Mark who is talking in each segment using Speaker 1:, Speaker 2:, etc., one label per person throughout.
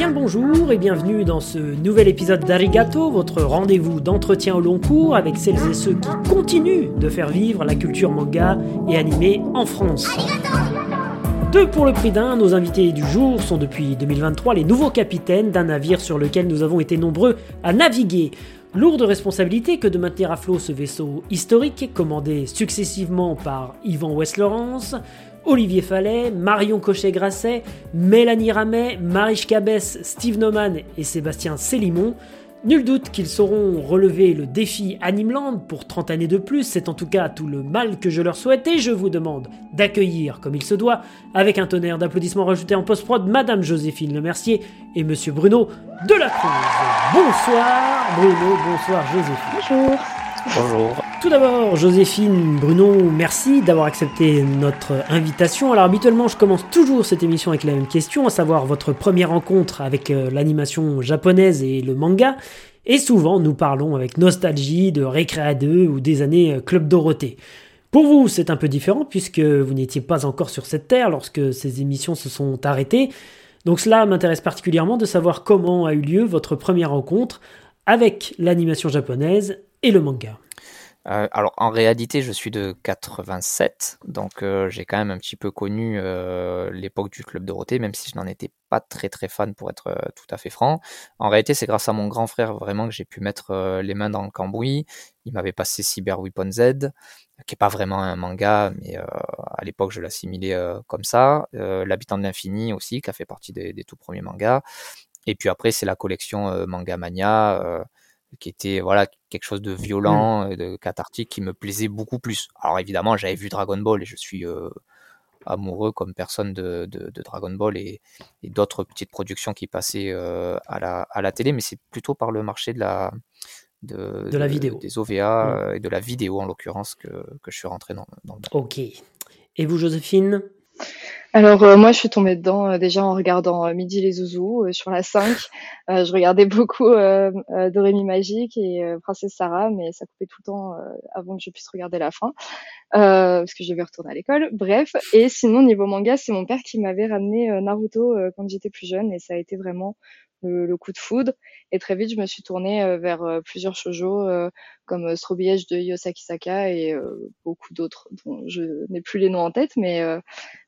Speaker 1: bien bonjour et bienvenue dans ce nouvel épisode d'Arigato, votre rendez-vous d'entretien au long cours avec celles et ceux qui continuent de faire vivre la culture manga et animé en France. Deux pour le prix d'un, nos invités du jour sont depuis 2023 les nouveaux capitaines d'un navire sur lequel nous avons été nombreux à naviguer. Lourde responsabilité que de maintenir à flot ce vaisseau historique, commandé successivement par Yvan West-Laurence, Olivier Fallet, Marion Cochet-Grasset, Mélanie Ramet, Marish Cabès, Steve Noman et Sébastien Célimon. Nul doute qu'ils sauront relever le défi Animeland pour 30 années de plus, c'est en tout cas tout le mal que je leur souhaite et je vous demande d'accueillir comme il se doit, avec un tonnerre d'applaudissements rajoutés en post-prod, Madame Joséphine Lemercier et Monsieur Bruno Delacruz. Bonsoir Bruno, bonsoir Joséphine.
Speaker 2: Bonjour.
Speaker 3: Bonjour.
Speaker 1: Tout d'abord, Joséphine, Bruno, merci d'avoir accepté notre invitation. Alors habituellement, je commence toujours cette émission avec la même question, à savoir votre première rencontre avec euh, l'animation japonaise et le manga. Et souvent, nous parlons avec nostalgie de Récréa 2 ou des années euh, Club Dorothée. Pour vous, c'est un peu différent puisque vous n'étiez pas encore sur cette terre lorsque ces émissions se sont arrêtées. Donc cela m'intéresse particulièrement de savoir comment a eu lieu votre première rencontre avec l'animation japonaise et le manga.
Speaker 3: Euh, alors en réalité, je suis de 87, donc euh, j'ai quand même un petit peu connu euh, l'époque du Club Dorothée, même si je n'en étais pas très très fan pour être tout à fait franc. En réalité, c'est grâce à mon grand frère vraiment que j'ai pu mettre les mains dans le cambouis. Il m'avait passé Cyber Weapon Z, qui est pas vraiment un manga, mais à l'époque je l'assimilais comme ça. L'habitant de l'infini aussi, qui a fait partie des, des tout premiers mangas. Et puis après, c'est la collection Manga Mania qui était voilà quelque chose de violent, mmh. de cathartique, qui me plaisait beaucoup plus. Alors évidemment, j'avais vu Dragon Ball et je suis euh, amoureux comme personne de, de, Dragon Ball et, et d'autres petites productions qui passaient euh, à, la, à la télé, mais c'est plutôt par le marché de la
Speaker 1: de, de la vidéo,
Speaker 3: des OVA mmh. et de la vidéo en l'occurrence que, que je suis rentré dans, dans le.
Speaker 1: Ok. Et vous, Joséphine
Speaker 2: alors euh, moi je suis tombée dedans euh, déjà en regardant euh, Midi les Zouzous sur la 5. je regardais beaucoup Dorémy Magique et Princesse Sarah, mais ça coupait tout le temps avant que je puisse regarder la fin parce que je devais retourner à l'école. Bref, et sinon niveau manga, c'est mon père qui m'avait ramené Naruto quand j'étais plus jeune et ça a été vraiment le, coup de foudre. Et très vite, je me suis tournée euh, vers euh, plusieurs shoujo euh, comme Edge de Yosaki Saka et beaucoup d'autres dont je n'ai plus les noms en tête, mais,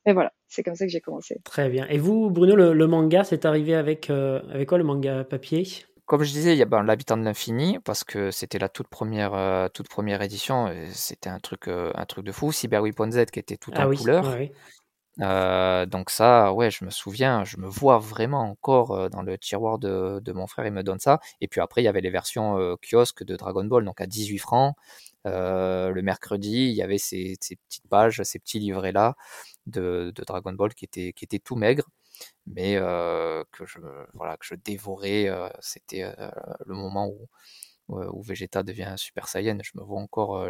Speaker 2: mais voilà, c'est comme ça que j'ai commencé.
Speaker 1: Très bien. Et vous, Bruno, le, manga, c'est arrivé avec, avec quoi le manga papier?
Speaker 3: Comme je disais, il y a ben, l'habitant de l'infini parce que c'était la toute première, toute première édition. C'était un truc, un truc de fou. Cyber Weapon Z qui était tout
Speaker 1: ah
Speaker 3: en couleur.
Speaker 1: oui.
Speaker 3: Euh, donc ça, ouais, je me souviens, je me vois vraiment encore dans le tiroir de, mon frère, il me donne ça. Et puis après, il y avait les versions euh, kiosques de Dragon Ball, donc à 18 francs. le mercredi, il y avait ces, petites pages, ces petits livrets-là de, de, Dragon Ball qui étaient, qui étaient tout maigres, mais que, je, voilà, que je dévorais. C'était le moment où, où Vegeta devient Super Saiyan. Je me vois encore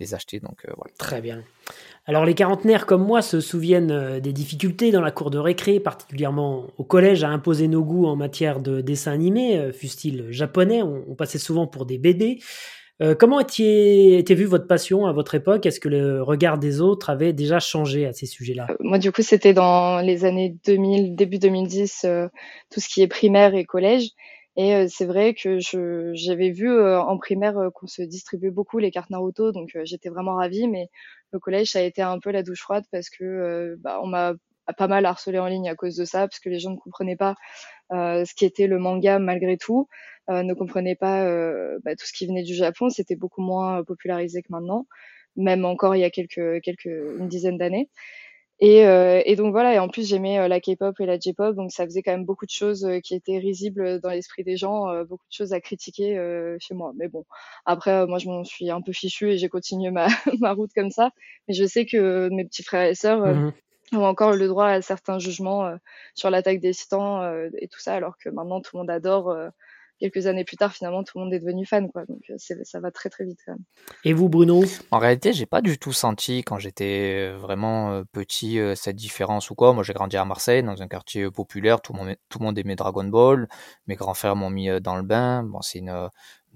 Speaker 3: les acheter. Donc voilà.
Speaker 1: Très bien. Alors les quarantenaires comme moi se souviennent euh, des difficultés dans la cour de récré, particulièrement au collège, à imposer nos goûts en matière de dessin animé, euh, fût-il japonais, on, passait souvent pour des bébés. Euh, comment était, était vue votre passion à votre époque? Est-ce que le regard des autres avait déjà changé à ces sujets-là?
Speaker 2: Moi, du coup, c'était dans les années 2000, début 2010, tout ce qui est primaire et collège. Et c'est vrai que j'avais vu en primaire qu'on se distribuait beaucoup les cartes Naruto, donc j'étais vraiment ravie. Mais le collège, ça a été un peu la douche froide parce que bah, on m'a pas mal harcelé en ligne à cause de ça, parce que les gens ne comprenaient pas ce qui était le manga malgré tout, ne comprenaient pas bah, tout ce qui venait du Japon. C'était beaucoup moins popularisé que maintenant, même encore il y a quelques, quelques une dizaine d'années. Et, euh, et, donc voilà, et en plus j'aimais euh, la K-pop et la J-pop, donc ça faisait quand même beaucoup de choses euh, qui étaient risibles dans l'esprit des gens, beaucoup de choses à critiquer chez moi. Mais bon, après moi je m'en suis un peu fichue et j'ai continué ma, ma route comme ça. Mais je sais que mes petits frères et sœurs mmh ont encore le droit à certains jugements sur l'attaque des titans et tout ça, alors que maintenant tout le monde adore quelques années plus tard, finalement, tout le monde est devenu fan, quoi. Donc, euh, ça va très très vite quand même.
Speaker 1: Et vous, Bruno?
Speaker 3: En réalité, j'ai pas du tout senti quand j'étais euh, vraiment euh, petit cette différence ou quoi. Moi, j'ai grandi à Marseille, dans un quartier populaire. Tout le monde, tout le monde aimait Dragon Ball. Mes grands frères m'ont mis dans le bain. Bon, c'est une,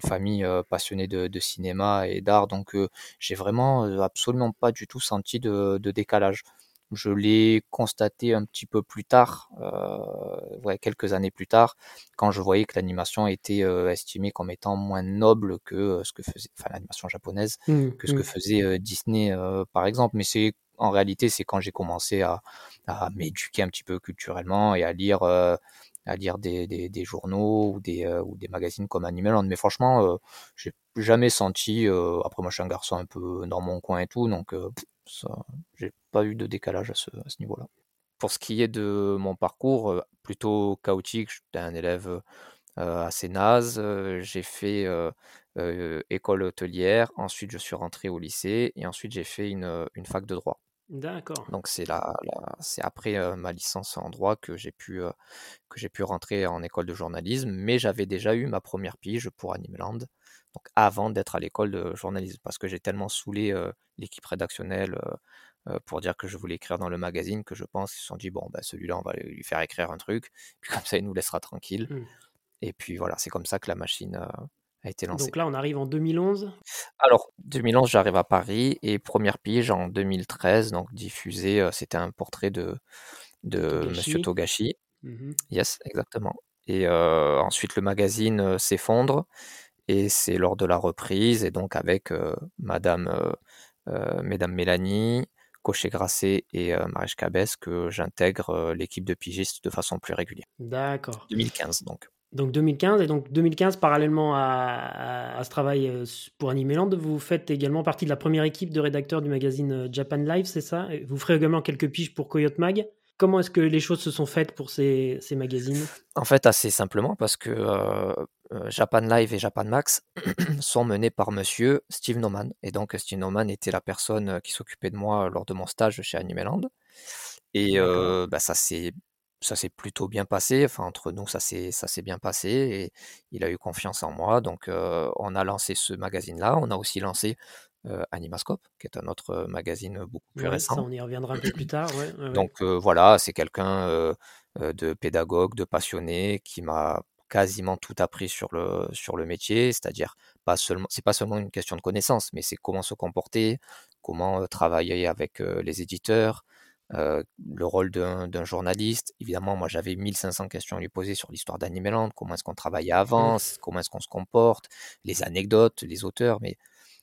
Speaker 3: famille passionnée de, cinéma et d'art, donc j'ai vraiment absolument pas du tout senti de, décalage. Je l'ai constaté un petit peu plus tard, euh, ouais, quelques années plus tard, quand je voyais que l'animation était euh, estimée comme étant moins noble que euh, ce que faisait, enfin l'animation japonaise, mmh, que ce que mmh. faisait Disney par exemple. Mais c'est en réalité, c'est quand j'ai commencé à, à m'éduquer un petit peu culturellement et à lire à lire des, des, des, journaux ou des, ou des magazines comme Animal Mais franchement, j'ai jamais senti. après, moi, je suis un garçon un peu dans mon coin et tout, donc j'ai pas eu de décalage à ce, à ce niveau-là. Pour ce qui est de mon parcours, euh, plutôt chaotique, j'étais un élève euh, assez naze. Euh, j'ai fait école hôtelière, ensuite je suis rentré au lycée et ensuite j'ai fait une, une fac de droit.
Speaker 1: D'accord.
Speaker 3: Donc c'est là, c'est après ma licence en droit que j'ai pu que j'ai pu rentrer en école de journalisme, mais j'avais déjà eu ma première pige pour Animeland avant d'être à l'école de journalisme, parce que j'ai tellement saoulé l'équipe rédactionnelle pour dire que je voulais écrire dans le magazine que je pense qu'ils se sont dit bon bah celui-là on va lui faire écrire un truc, puis comme ça il nous laissera tranquille. Mmh. Et puis voilà, c'est comme ça que la machine a été lancée.
Speaker 1: Donc là on arrive en 2011
Speaker 3: Alors 2011 j'arrive à Paris et première pige en 2013, donc diffusé, c'était un portrait de, de Monsieur Togashi. Mmh yes, exactement. Et ensuite le magazine s'effondre et c'est lors de la reprise, et donc avec euh, Madame, euh, euh, Mesdames Mélanie, Cochet Grasset et Marish Cabès que j'intègre l'équipe de pigistes de façon plus régulière.
Speaker 1: D'accord.
Speaker 3: 2015 donc.
Speaker 1: Donc 2015, et donc 2015, parallèlement à, ce travail pour Animeland, vous faites également partie de la première équipe de rédacteurs du magazine Japan Live, c'est ça? Vous ferez également quelques piges pour Coyote Mag Comment est-ce que les choses se sont faites pour ces, ces magazines?
Speaker 3: En fait, assez simplement, parce que euh, euh, Japan Live et Japan Max sont menés par monsieur Steve Noman. Et donc, Steve Noman était la personne qui s'occupait de moi lors de mon stage chez Animeland. Et euh, bah, ça s'est ça s'est plutôt bien passé. Enfin, entre nous, ça s'est ça s'est bien passé et il a eu confiance en moi. Donc, on a lancé ce magazine-là. On a aussi lancé euh, Animascope, qui est un autre euh, magazine beaucoup plus récent.
Speaker 1: Ça, on y reviendra un peu plus tard.
Speaker 3: Donc euh, voilà, c'est quelqu'un de pédagogue, de passionné, qui m'a quasiment tout appris sur le, sur le métier, c'est-à-dire pas seulement, c'est pas seulement une question de connaissance, mais c'est comment se comporter, comment travailler avec les éditeurs, le rôle d'un journaliste. Évidemment, moi j'avais 1500 questions à lui poser sur l'histoire d'Animeland, comment est-ce qu'on travaillait avant, comment est-ce qu'on se comporte, les anecdotes, les auteurs, mais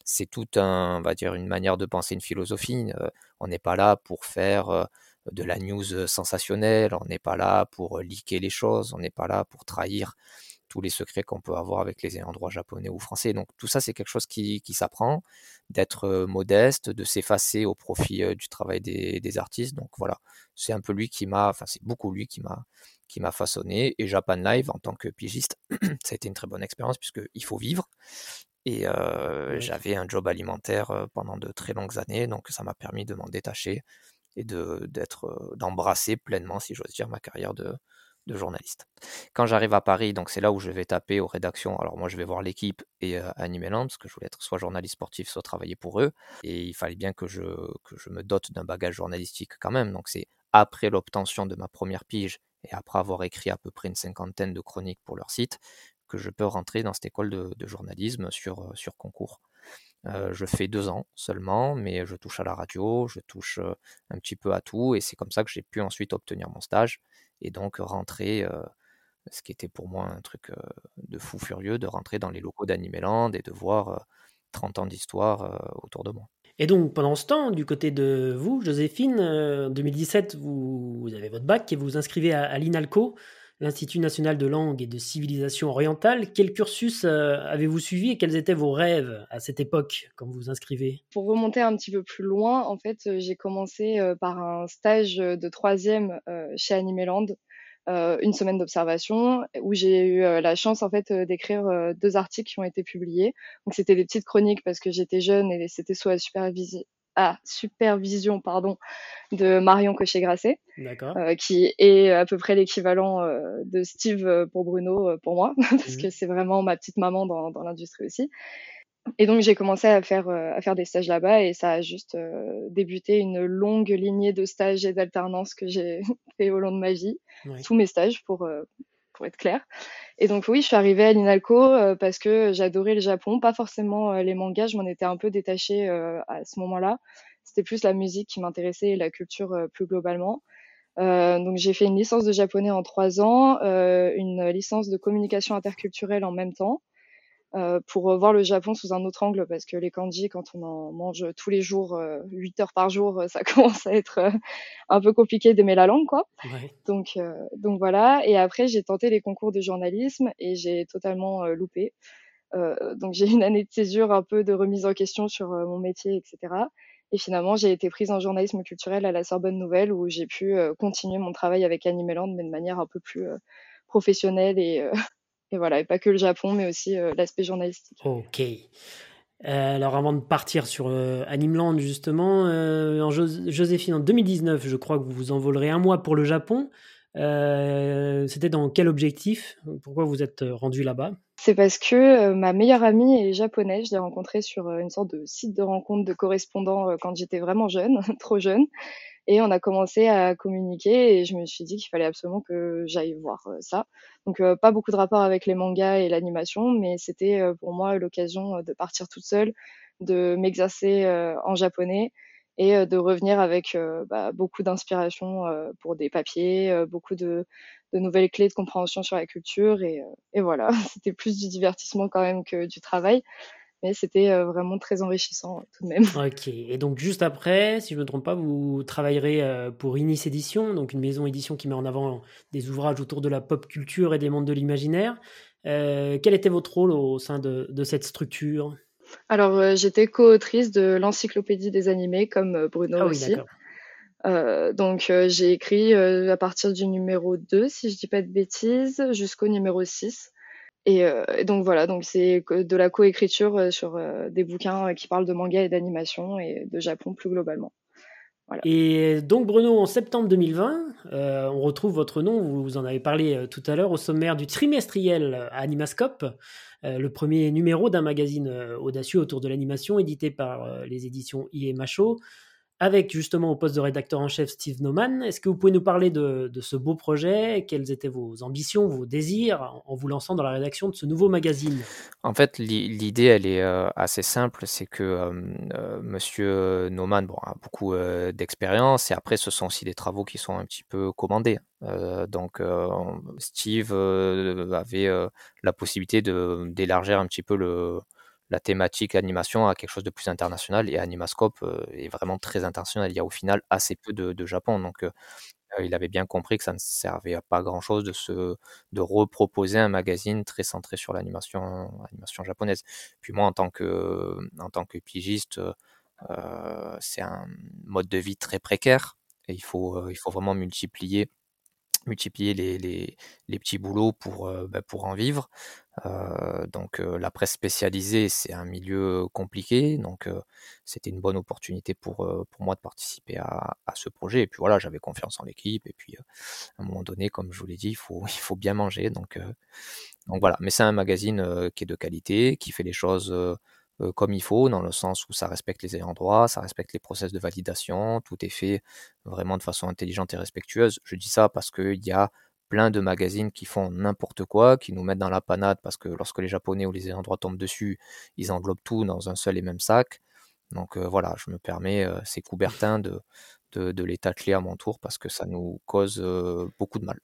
Speaker 3: c'est tout un, on va dire, une manière de penser, une philosophie. Euh, on n'est pas là pour faire euh, de la news sensationnelle, on n'est pas là pour liquer les choses, on n'est pas là pour trahir tous les secrets qu'on peut avoir avec les endroits japonais ou français. Donc tout ça, c'est quelque chose qui, s'apprend, d'être modeste, de s'effacer au profit du travail des, des artistes. Donc voilà, c'est un peu lui qui m'a, enfin c'est beaucoup lui qui m'a qui m'a façonné. Et Japan Live, en tant que pigiste, ça a été une très bonne expérience puisqu'il faut vivre. Et j'avais un job alimentaire pendant de très longues années, donc ça m'a permis de m'en détacher et de, d'être, d'embrasser pleinement, si j'ose dire, ma carrière de, de journaliste. Quand j'arrive à Paris, donc c'est là où je vais taper aux rédactions. Alors moi, je vais voir l'équipe et euh, Animeland, parce que je voulais être soit journaliste sportif, soit travailler pour eux. Et il fallait bien que je, que je me dote d'un bagage journalistique quand même. Donc c'est après l'obtention de ma première pige et après avoir écrit à peu près une cinquantaine de chroniques pour leur site, que je peux rentrer dans cette école de, journalisme sur, sur concours. Je fais deux ans seulement, mais je touche à la radio, je touche un petit peu à tout, et c'est comme ça que j'ai pu ensuite obtenir mon stage et donc rentrer, ce qui était pour moi un truc de fou furieux, de rentrer dans les locaux d'Animeland et de voir 30 ans d'histoire autour de moi.
Speaker 1: Et donc pendant ce temps, du côté de vous, Joséphine, en 2017, vous, avez votre bac et vous vous inscrivez à, à l'INALCO l'Institut national de langue et de civilisation orientale. Quel cursus euh, avez-vous suivi et quels étaient vos rêves à cette époque quand vous vous inscrivez?
Speaker 2: Pour remonter un petit peu plus loin, en fait, euh, j'ai commencé euh, par un stage de troisième chez Animeland. une semaine d'observation où j'ai eu la chance en fait d'écrire deux articles qui ont été publiés. Donc c'était des petites chroniques parce que j'étais jeune et c'était sous la supervision, à supervision pardon, de Marion Cochet-Grasset, euh, qui est à peu près l'équivalent euh, de Steve euh, pour Bruno pour moi, parce mmh. que c'est vraiment ma petite maman dans, dans l'industrie aussi. Et donc j'ai commencé à faire à faire des stages là-bas et ça a juste débuté une longue lignée de stages et d'alternances que j'ai fait au long de ma vie, tous mes stages pour pour être clair. Et donc oui, je suis arrivée à l'INALCO euh, parce que j'adorais le Japon, pas forcément euh, les mangas, je m'en étais un peu détachée euh, à ce moment-là. c'était plus la musique qui m'intéressait et la culture plus globalement. donc j'ai fait une licence de japonais en trois ans, une licence de communication interculturelle en même temps. Euh, pour voir le Japon sous un autre angle parce que les kanji, quand on en mange tous les jours, euh, 8 heures par jour, ça commence à être euh, un peu compliqué d'aimer la langue, quoi. Ouais. Donc, euh, donc voilà. Et après, j'ai tenté les concours de journalisme et j'ai totalement loupé. donc j'ai une année de césure, un peu de remise en question sur mon métier, etc. Et finalement, j'ai été prise en journalisme culturel à la Sorbonne Nouvelle où j'ai pu continuer mon travail avec Animeland, mais de manière un peu plus professionnelle et et voilà, et pas que le Japon, mais aussi euh, l'aspect journalistique.
Speaker 1: Ok. Euh, alors avant de partir sur euh, Animeland justement, en Joséphine, en 2019, je crois que vous vous envolerez un mois pour le Japon. C'était dans quel objectif? Pourquoi vous êtes rendu là-bas?
Speaker 2: C'est parce que ma meilleure amie est japonaise. Je l'ai rencontrée sur une sorte de site de rencontre de correspondants quand j'étais vraiment jeune, trop jeune. Et on a commencé à communiquer et je me suis dit qu'il fallait absolument que j'aille voir euh, ça. Donc euh, pas beaucoup de rapport avec les mangas et l'animation, mais c'était euh, pour moi l'occasion de partir toute seule, de m'exercer en japonais et de revenir avec bah, beaucoup d'inspiration pour des papiers, beaucoup de, nouvelles clés de compréhension sur la culture et, et voilà, c'était plus du divertissement quand même que du travail mais c'était euh, vraiment très enrichissant tout de même.
Speaker 1: Ok, et donc juste après, si je ne me trompe pas, vous travaillerez euh, pour Inis Édition, donc une maison édition qui met en avant des ouvrages autour de la pop culture et des mondes de l'imaginaire. Euh, quel était votre rôle au sein de, cette structure?
Speaker 2: Alors, j'étais co-autrice de l'encyclopédie des animés, comme Bruno ah aussi. donc j'ai écrit à partir du numéro 2, si je dis pas de bêtises, jusqu'au numéro 6. Euh, et, donc voilà, donc c'est de la coécriture euh, sur euh, des bouquins qui parlent de manga et d'animation et de Japon plus globalement.
Speaker 1: Et donc Bruno, en septembre 2020, on retrouve votre nom, vous en avez parlé tout à l'heure, au sommaire du trimestriel Animascope, le premier numéro d'un magazine audacieux autour de l'animation édité par les éditions IE Macho avec justement au poste de rédacteur en chef Steve Noman. Est-ce que vous pouvez nous parler de, ce beau projet? Quelles étaient vos ambitions, vos désirs en vous lançant dans la rédaction de ce nouveau magazine?
Speaker 3: En fait, l'idée, elle est euh, assez simple. C'est que euh, euh, Monsieur Noman a beaucoup d'expérience et après, ce sont aussi des travaux qui sont un petit peu commandés. donc, Steve avait la possibilité d'élargir un petit peu le, la thématique animation à quelque chose de plus international et Animascope euh, est vraiment très international. Il y a au final assez peu de, Japon, donc euh, euh, il avait bien compris que ça ne servait à pas grand chose de de reproposer un magazine très centré sur l'animation animation japonaise. Puis moi en tant que en tant que pigiste, c'est un mode de vie très précaire et il faut il faut vraiment multiplier multiplier les, les, petits boulots pour, bah, pour en vivre. Euh, donc la presse spécialisée, c'est un milieu compliqué, donc c'était une bonne opportunité pour, pour moi de participer à, à ce projet. Et puis voilà, j'avais confiance en l'équipe. Et puis à un moment donné, comme je vous l'ai dit, il faut, il faut bien manger. Donc, donc voilà, mais c'est un magazine qui est de qualité, qui fait les choses comme il faut, dans le sens où ça respecte les ayants droit, ça respecte les process de validation, tout est fait vraiment de façon intelligente et respectueuse. Je dis ça parce qu'il y a plein de magazines qui font n'importe quoi, qui nous mettent dans la panade parce que lorsque les Japonais ou les droit tombent dessus, ils englobent tout dans un seul et même sac. Donc euh, voilà, je me permets, euh, ces Coubertin, de, de, de les tâcher à mon tour parce que ça nous cause euh, beaucoup de mal.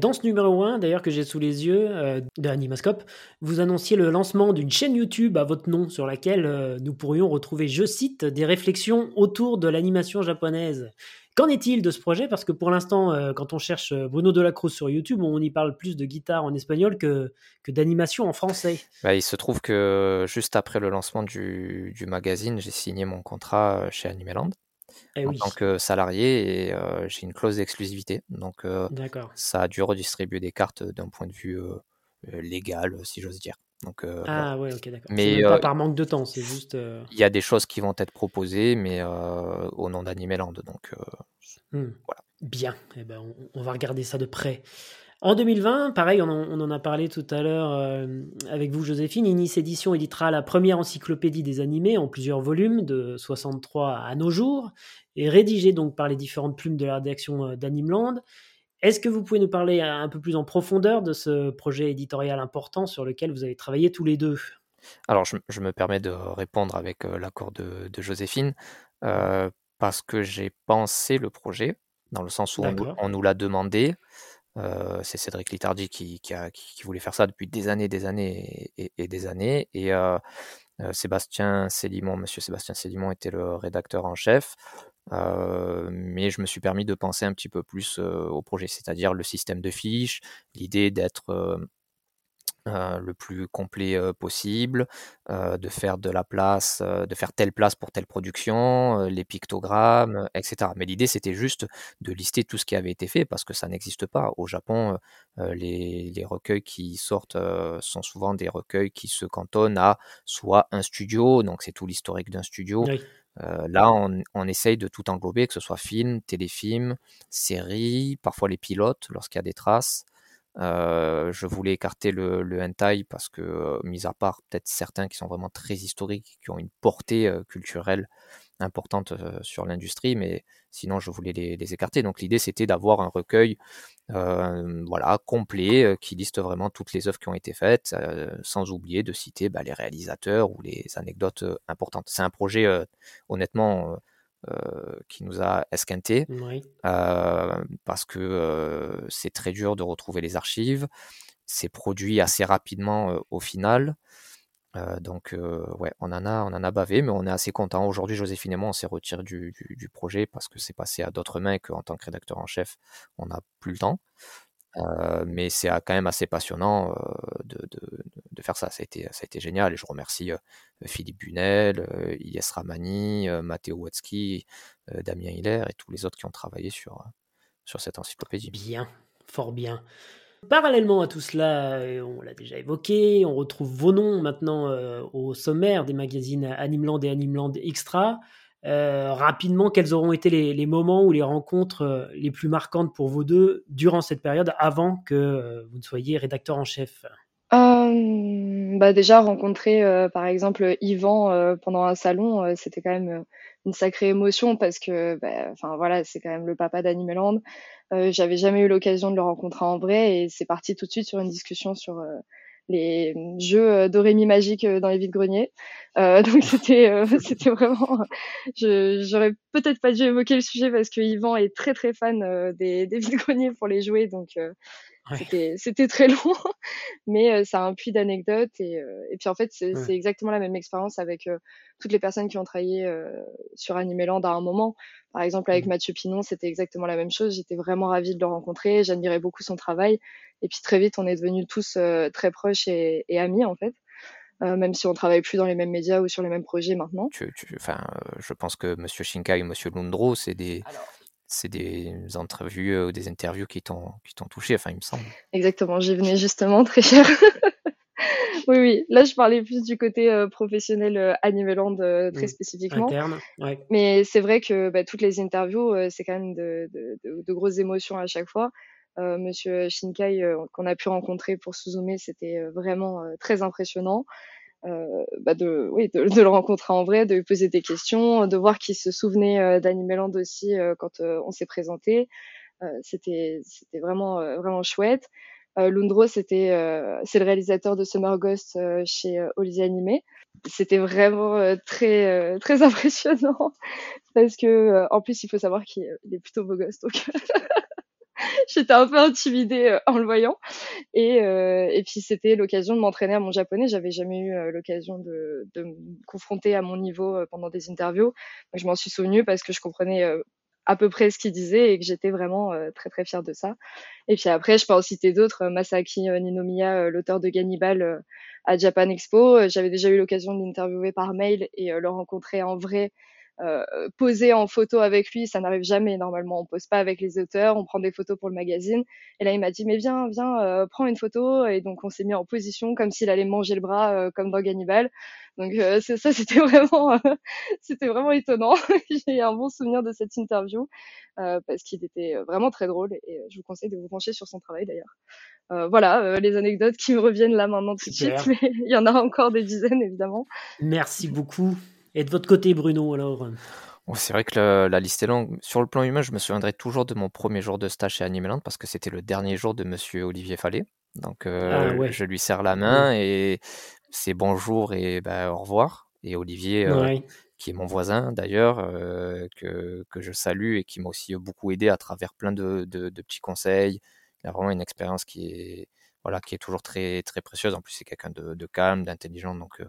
Speaker 1: Dans ce numéro 1, d'ailleurs, que j'ai sous les yeux de Animascope, vous annonciez le lancement d'une chaîne YouTube à votre nom sur laquelle nous pourrions retrouver, je cite, des réflexions autour de l'animation japonaise. Qu'en est-il de ce projet? Parce que pour l'instant, euh, quand on cherche euh, Bruno Delacruz sur YouTube, on y parle plus de guitare en espagnol que, que d'animation en français.
Speaker 3: Bah, il se trouve que juste après le lancement du, du magazine, j'ai signé mon contrat euh, chez Animeland. Eh en tant que salarié et j'ai une clause d'exclusivité. Donc ça a dû redistribuer des cartes d'un point de vue légal, si j'ose dire. Donc,
Speaker 1: ah ouais, ok, d'accord. Mais pas par manque de temps, c'est juste.
Speaker 3: Il y a des choses qui vont être proposées, mais au nom d'Animeland. Donc mmh. voilà.
Speaker 1: Bien, eh ben, on, va regarder ça de près. En 2020, pareil, on en, a parlé tout à l'heure avec vous, Joséphine. Inis Édition éditera la première encyclopédie des animés en plusieurs volumes, de 63 à nos jours, et rédigée donc par les différentes plumes de la rédaction d'Animeland. Est-ce que vous pouvez nous parler un peu plus en profondeur de ce projet éditorial important sur lequel vous avez travaillé tous les deux?
Speaker 3: Alors, je, me permets de répondre avec euh, l'accord de, Joséphine. Euh, parce que j'ai pensé le projet, dans le sens où on, nous l'a demandé. Euh, c'est Cédric Litardi qui, qui, voulait faire ça depuis des années, des années et, des années. Et euh, Sébastien Célimon, monsieur Sébastien Célimon était le rédacteur en chef. Mais je me suis permis de penser un petit peu plus au projet, c'est-à-dire le système de fiches, l'idée d'être euh, le plus complet euh, possible, euh, de faire de la place, de faire telle place pour telle production, les pictogrammes, etc. Mais l'idée, c'était juste de lister tout ce qui avait été fait parce que ça n'existe pas. Au Japon, les, recueils qui sortent sont souvent des recueils qui se cantonnent à soit un studio, donc c'est tout l'historique d'un studio. Là, on, essaye de tout englober, que ce soit film, téléfilm, série, parfois les pilotes lorsqu'il y a des traces. Euh, je voulais écarter le, le hentai parce que, euh, mis à part peut-être certains qui sont vraiment très historiques, qui ont une portée euh, culturelle importante sur l'industrie, mais sinon je voulais les, écarter. Donc l'idée c'était d'avoir un recueil voilà, complet qui liste vraiment toutes les œuvres qui ont été faites, sans oublier de citer bah, les réalisateurs ou les anecdotes importantes. C'est un projet honnêtement qui nous a esquinté parce que c'est très dur de retrouver les archives. C'est produit assez rapidement au final. Donc ouais, on en a, on en a bavé, mais on est assez content. Aujourd'hui, Joséphine et moi, on s'est retiré du, projet parce que c'est passé à d'autres mains et qu'en tant que rédacteur en chef, on n'a plus le temps. Euh, mais c'est quand même assez passionnant euh, de, faire ça. Ça a, été, ça a été génial et je remercie euh, Philippe Bunel, Ilyes Ramani, Matteo Watzki, Damien Hiller et tous les autres qui ont travaillé sur cette encyclopédie.
Speaker 1: Bien, fort bien. Parallèlement à tout cela, on l'a déjà évoqué, on retrouve vos noms maintenant au sommaire des magazines Animeland et Animeland Extra. Euh, rapidement, quels auront été les, moments ou les rencontres euh, les plus marquantes pour vous deux durant cette période avant que euh, vous ne soyez rédacteur en chef?
Speaker 2: Bah déjà rencontrer par exemple Yvan pendant un salon, c'était quand même une sacrée émotion parce que bah, enfin voilà, c'est quand même le papa d'Animeland. J'avais jamais eu l'occasion de le rencontrer en vrai et c'est parti tout de suite sur une discussion sur les jeux euh, d'Orémi magique euh, dans les vides greniers. Euh, donc c'était euh, c'était vraiment. J'aurais peut-être pas dû évoquer le sujet parce que Yvan est très très fan des, des vides greniers pour les jouer, donc c'était très long, mais ça a un puits d'anecdotes et, et puis en fait c'est exactement la même expérience avec toutes les personnes qui ont travaillé sur Animeland à un moment. Par exemple avec mmh. Mathieu Pinon, c'était exactement la même chose. J'étais vraiment ravie de le rencontrer, j'admirais beaucoup son travail et puis très vite on est devenus tous très proches et, et, amis en fait. même si on travaille plus dans les mêmes médias ou sur les mêmes projets maintenant.
Speaker 3: Tu, tu, enfin, je pense que Monsieur Shinkai et Monsieur Lundro, c'est des, c'est des entrevues ou des interviews qui t'ont qui t'ont touché, enfin il me semble.
Speaker 2: Exactement, j'y venais justement, très cher. oui, oui. Là, je parlais plus du côté euh, professionnel euh, Animeland euh, très mmh. spécifiquement.
Speaker 1: Interne, ouais.
Speaker 2: Mais c'est vrai que bah, toutes les interviews, c'est quand même de, de, de, grosses émotions à chaque fois. Monsieur Shinkai, qu'on a pu rencontrer pour Suzume, c'était vraiment très impressionnant. Euh, bah de, oui, de, de, le rencontrer en vrai, de lui poser des questions, de voir qu'il se souvenait euh, d'Animeland aussi euh, quand on s'est présenté. c'était c'était vraiment vraiment chouette. Lundro, c'était c'est le réalisateur de Summer Ghost chez Olivier Animé. C'était vraiment très très impressionnant parce que en plus il faut savoir qu'il est plutôt beau gosse donc J'étais un peu intimidée euh, en le voyant. Et, euh, et puis c'était l'occasion de m'entraîner à mon japonais. J'avais jamais eu euh, l'occasion de, de, me confronter à mon niveau pendant des interviews. Je m'en suis souvenue parce que je comprenais à peu près ce qu'il disait et que j'étais vraiment très très fière de ça. Et puis après, je peux en citer d'autres. Masaki Ninomiya, l'auteur de Gannibal à Japan Expo. J'avais déjà eu l'occasion de l'interviewer par mail et le rencontrer en vrai poser en photo avec lui, ça n'arrive jamais normalement. On pose pas avec les auteurs, on prend des photos pour le magazine. Et là, il m'a dit mais viens, viens, euh, prends une photo. Et donc on s'est mis en position comme s'il allait manger le bras, euh, comme dans Gannibal. Donc euh, ça, c'était vraiment, c'était vraiment étonnant. J'ai un bon souvenir de cette interview parce qu'il était vraiment très drôle. Et je vous conseille de vous pencher sur son travail d'ailleurs. voilà les anecdotes qui me reviennent là maintenant tout de suite, mais il y en a encore des dizaines évidemment.
Speaker 1: Merci beaucoup. Et de votre côté, Bruno, alors?
Speaker 3: C'est vrai que la, liste est longue. Sur le plan humain, je me souviendrai toujours de mon premier jour de stage chez Animeland parce que c'était le dernier jour de monsieur Olivier Fallet. Donc, euh, ah je lui serre la main et c'est bonjour et bah, au revoir. Et Olivier, euh, qui est mon voisin d'ailleurs, que, que, je salue et qui m'a aussi beaucoup aidé à travers plein de, de, petits conseils. Il a vraiment une expérience qui est, voilà, qui est toujours très, très précieuse. En plus, c'est quelqu'un de, calme, d'intelligent. Donc,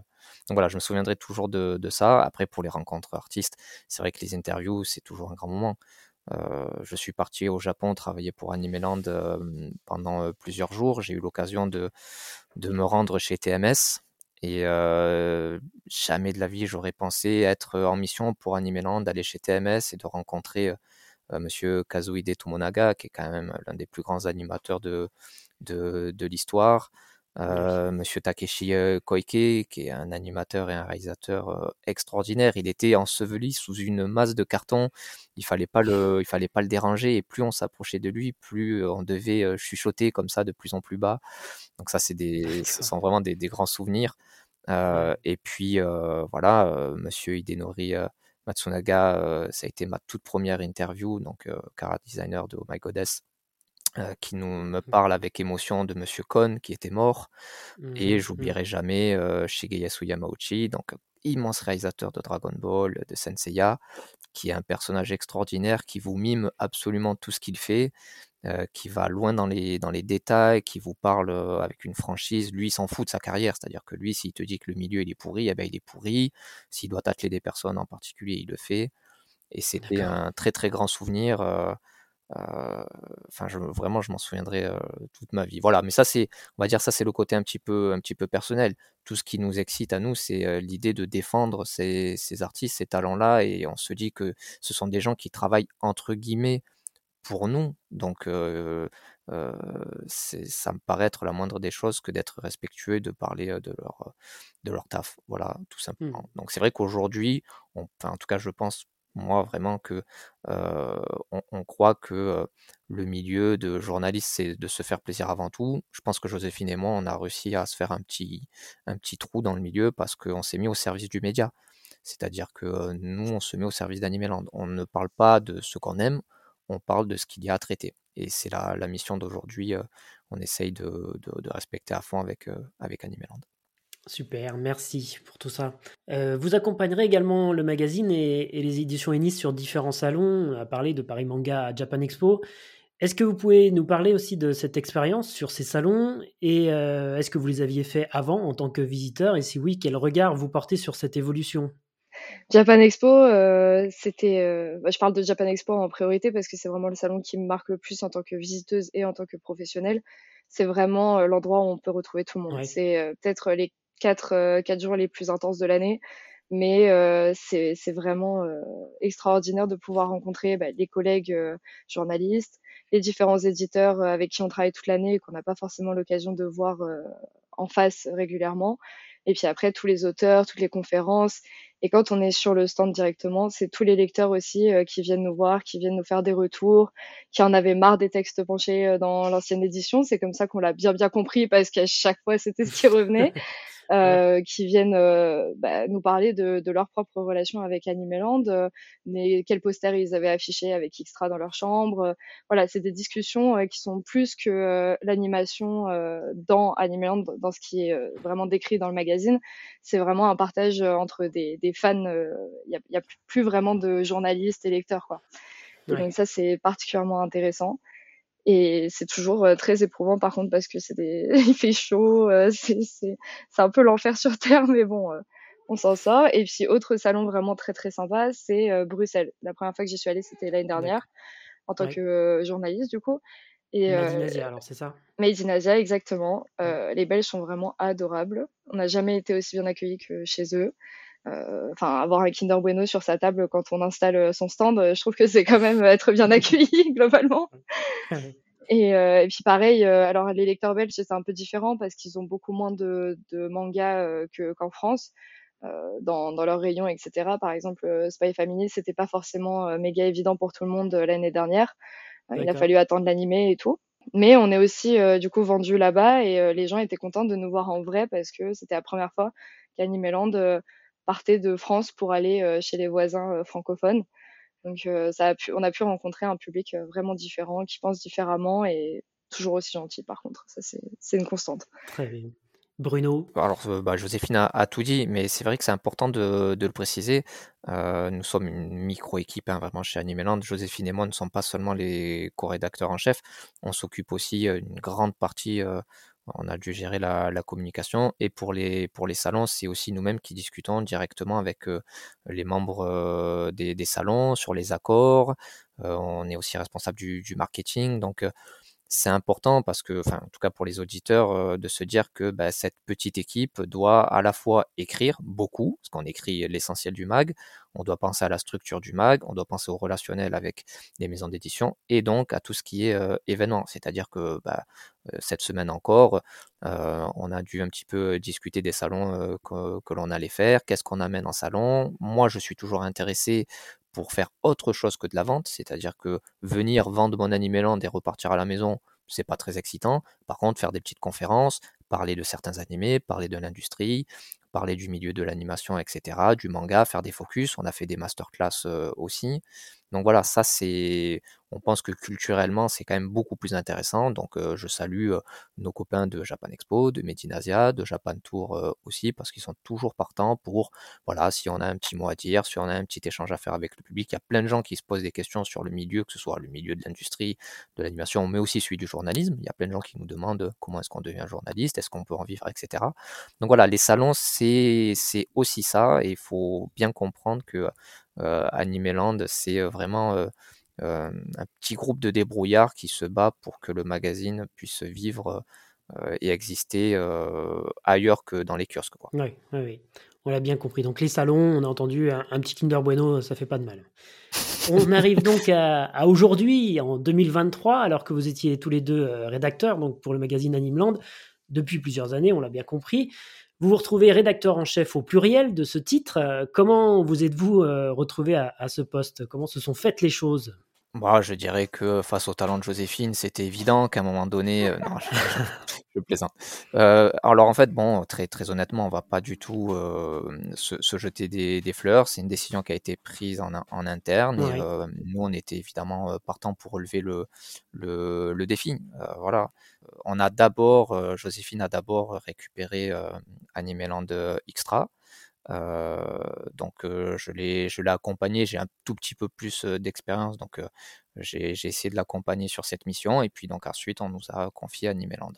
Speaker 3: voilà, je me souviendrai toujours de, ça. Après, pour les rencontres artistes, c'est vrai que les interviews, c'est toujours un grand moment. je suis parti au Japon travailler pour Animeland pendant plusieurs jours. J'ai eu l'occasion de, de me rendre chez TMS, et jamais de la vie, j'aurais pensé être en mission pour Animeland, d'aller chez TMS et de rencontrer Monsieur Kazuhide Tomonaga, qui est quand même l'un des plus grands animateurs de, de, de l'histoire. Euh, Monsieur Takeshi Koike, qui est un animateur et un réalisateur extraordinaire, il était enseveli sous une masse de carton. Il fallait pas le, il fallait pas le déranger. Et plus on s'approchait de lui, plus on devait chuchoter comme ça de plus en plus bas. Donc ça, c'est des, ce sont vraiment des, des grands souvenirs. Euh, et puis voilà, Monsieur Hidenori Matsunaga, ça a été ma toute première interview, donc cara designer de Oh My Goddess. Qui nous me mmh. parle avec émotion de Monsieur Kon qui était mort et mmh j'oublierai jamais euh, Shigeyasu Yamauchi donc immense réalisateur de Dragon Ball de Senseiya qui est un personnage extraordinaire qui vous mime absolument tout ce qu'il fait euh, qui va loin dans les, dans les détails, qui vous parle euh, avec une franchise. Lui, il s'en fout de sa carrière, c'est-à-dire que lui, s'il te dit que le milieu il est pourri, eh ben, il est pourri. S'il doit tâter des personnes en particulier, il le fait. Et c'était un très très grand souvenir. Euh, enfin, je, vraiment, je m'en souviendrai toute ma vie. Voilà, mais ça, c'est, on va dire, ça, c'est le côté un petit peu, un petit peu personnel. Tout ce qui nous excite à nous, c'est l'idée de défendre ces, ces artistes, ces talents-là, et on se dit que ce sont des gens qui travaillent entre guillemets pour nous. Donc, ça me paraît être la moindre des choses que d'être respectueux et de parler de leur, de leur taf. Voilà, tout mmh. simplement. Donc, c'est vrai qu'aujourd'hui, en tout cas, je pense, moi, vraiment que on, croit que le milieu de journaliste, c'est de se faire plaisir avant tout. Je pense que Joséphine et moi, on a réussi à se faire un petit, trou dans le milieu parce qu'on s'est mis au service du média. C'est-à-dire que nous, on se met au service d'Animeland. On ne parle pas de ce qu'on aime, on parle de ce qu'il y a à traiter. Et c'est la, la mission d'aujourd'hui. On essaye de, respecter à fond avec, avec Animeland.
Speaker 1: Super, merci pour tout ça. Euh, vous accompagnerez également le magazine et, les éditions Ennis sur différents salons, à parler de Paris Manga à Japan Expo. Est-ce que vous pouvez nous parler aussi de cette expérience sur ces salons et est-ce que vous les aviez fait avant en tant que visiteur et si oui, quel regard vous portez sur cette évolution?
Speaker 2: Japan Expo, euh, c'était, euh, bah, je parle de Japan Expo en priorité parce que c'est vraiment le salon qui me marque le plus en tant que visiteuse et en tant que professionnelle. C'est vraiment euh, l'endroit où on peut retrouver tout le monde. C'est peut-être les quatre, quatre jours les plus intenses de l'année, mais c'est, c'est vraiment extraordinaire de pouvoir rencontrer bah, les collègues journalistes, les différents éditeurs avec qui on travaille toute l'année et qu'on n'a pas forcément l'occasion de voir en face régulièrement. Et puis après, tous les auteurs, toutes les conférences et quand on est sur le stand directement, c'est tous les lecteurs aussi euh, qui viennent nous voir, qui viennent nous faire des retours, qui en avaient marre des textes penchés euh, dans l'ancienne édition. C'est comme ça qu'on l'a bien bien compris parce qu'à chaque fois c'était ce qui revenait. Euh, qui viennent euh, bah, nous parler de, de, leur propre relation avec Animeland, euh, mais quels posters ils avaient affichés avec Xtra dans leur chambre. voilà, c'est des discussions qui sont plus que l'animation dans Animeland, dans ce qui est vraiment décrit dans le magazine. C'est vraiment un partage entre des, des fans. Il n'y a, y a, plus vraiment de journalistes et lecteurs, quoi. donc ça, c'est particulièrement intéressant. Et c'est toujours euh, très éprouvant par contre parce que c'est des... il fait chaud, euh, c'est c'est un peu l'enfer sur terre, mais bon, euh, on s'en sort. Et puis autre salon vraiment très très sympa, c'est Bruxelles. La première fois que j'y suis allée, c'était l'année dernière en tant que journaliste du coup.
Speaker 1: Et Made in Asia, alors c'est ça?
Speaker 2: Made in Asia, exactement. les Belges sont vraiment adorables. On n'a jamais été aussi bien accueillis que chez eux. Euh, enfin avoir un Kinder Bueno sur sa table quand on installe euh, son stand, euh, je trouve que c'est quand même être bien accueilli globalement. Et, euh, et, puis pareil, alors les lecteurs belges c'est un peu différent parce qu'ils ont beaucoup moins de, de mangas que, qu'en France dans, dans leur rayon, etc. Par exemple, Spy Family c'était pas forcément méga évident pour tout le monde l'année dernière. il a fallu attendre l'animé et tout. Mais on est aussi du coup vendu là-bas et les gens étaient contents de nous voir en vrai parce que c'était la première fois qu'Animeland partait de France pour aller chez les voisins francophones. Donc ça a pu, on a pu rencontrer un public vraiment différent, qui pense différemment et toujours aussi gentil par contre. Ça c'est une constante.
Speaker 1: Très bien. Bruno?
Speaker 3: Alors, bah, Joséphine a, tout dit, mais c'est vrai que c'est important de, le préciser. nous sommes une micro-équipe, hein, vraiment, chez Animeland. Joséphine et moi ne sommes pas seulement les co-rédacteurs en chef, on s'occupe aussi une grande partie on a dû gérer la, communication. Et pour les, salons, c'est aussi nous-mêmes qui discutons directement avec euh, les membres euh, des, salons sur les accords. Euh, on est aussi responsable du, du marketing. Donc, c'est important parce que, enfin, en tout cas pour les auditeurs, euh, de se dire que bah, cette petite équipe doit à la fois écrire beaucoup, parce qu'on écrit l'essentiel du mag, on doit penser à la structure du mag, on doit penser au relationnel avec les maisons d'édition et donc à tout ce qui est euh, événement. C'est-à-dire que bah, euh, cette semaine encore, on a dû un petit peu discuter des salons que, que l'on allait faire, qu'est-ce qu'on amène en salon. Moi, je suis toujours intéressé pour faire autre chose que de la vente, c'est-à-dire que venir vendre mon animéland et repartir à la maison, c'est pas très excitant. Par contre, faire des petites conférences, parler de certains animés, parler de l'industrie, parler du milieu de l'animation, etc., du manga, faire des focus. On a fait des masterclass euh, aussi. Donc voilà, ça c'est, on pense que culturellement c'est quand même beaucoup plus intéressant. Donc je salue nos copains de Japan Expo, de Medinasia, de Japan Tour aussi, parce qu'ils sont toujours partants pour, voilà, si on a un petit mot à dire, si on a un petit échange à faire avec le public. Il y a plein de gens qui se posent des questions sur le milieu, que ce soit le milieu de l'industrie, de l'animation, mais aussi celui du journalisme. Il y a plein de gens qui nous demandent comment est-ce qu'on devient journaliste, est-ce qu'on peut en vivre, etc. Donc voilà, les salons c'est aussi ça, et il faut bien comprendre que Animeland, c'est euh, vraiment euh, un petit groupe de débrouillards qui se bat pour que le magazine puisse vivre et exister ailleurs que dans les kiosques.
Speaker 1: Oui. On l'a bien compris. Donc les salons, on a entendu un, petit Kinder Bueno, ça fait pas de mal. On arrive donc à, aujourd'hui, en 2023, alors que vous étiez tous les deux rédacteurs donc pour le magazine Animeland depuis plusieurs années, on l'a bien compris. Vous vous retrouvez rédacteur en chef au pluriel de ce titre. Euh, comment vous êtes-vous euh, retrouvé à, ce poste? Comment se sont faites les choses?
Speaker 3: Bah, je dirais que face au talent de Joséphine, c'était évident qu'à un moment donné, euh, plaisante. alors en fait, bon, très très honnêtement, on va pas du tout se, jeter des, fleurs. C'est une décision qui a été prise en, en interne et nous, on était évidemment partant pour relever le le, le défi. voilà on a d'abord, euh, Joséphine a d'abord récupéré euh, Animeland Extra. Euh, donc je l'ai je l'ai accompagné, j'ai un tout petit peu plus d'expérience, donc j'ai essayé de l'accompagner sur cette mission et puis donc ensuite on nous a confié Animeland.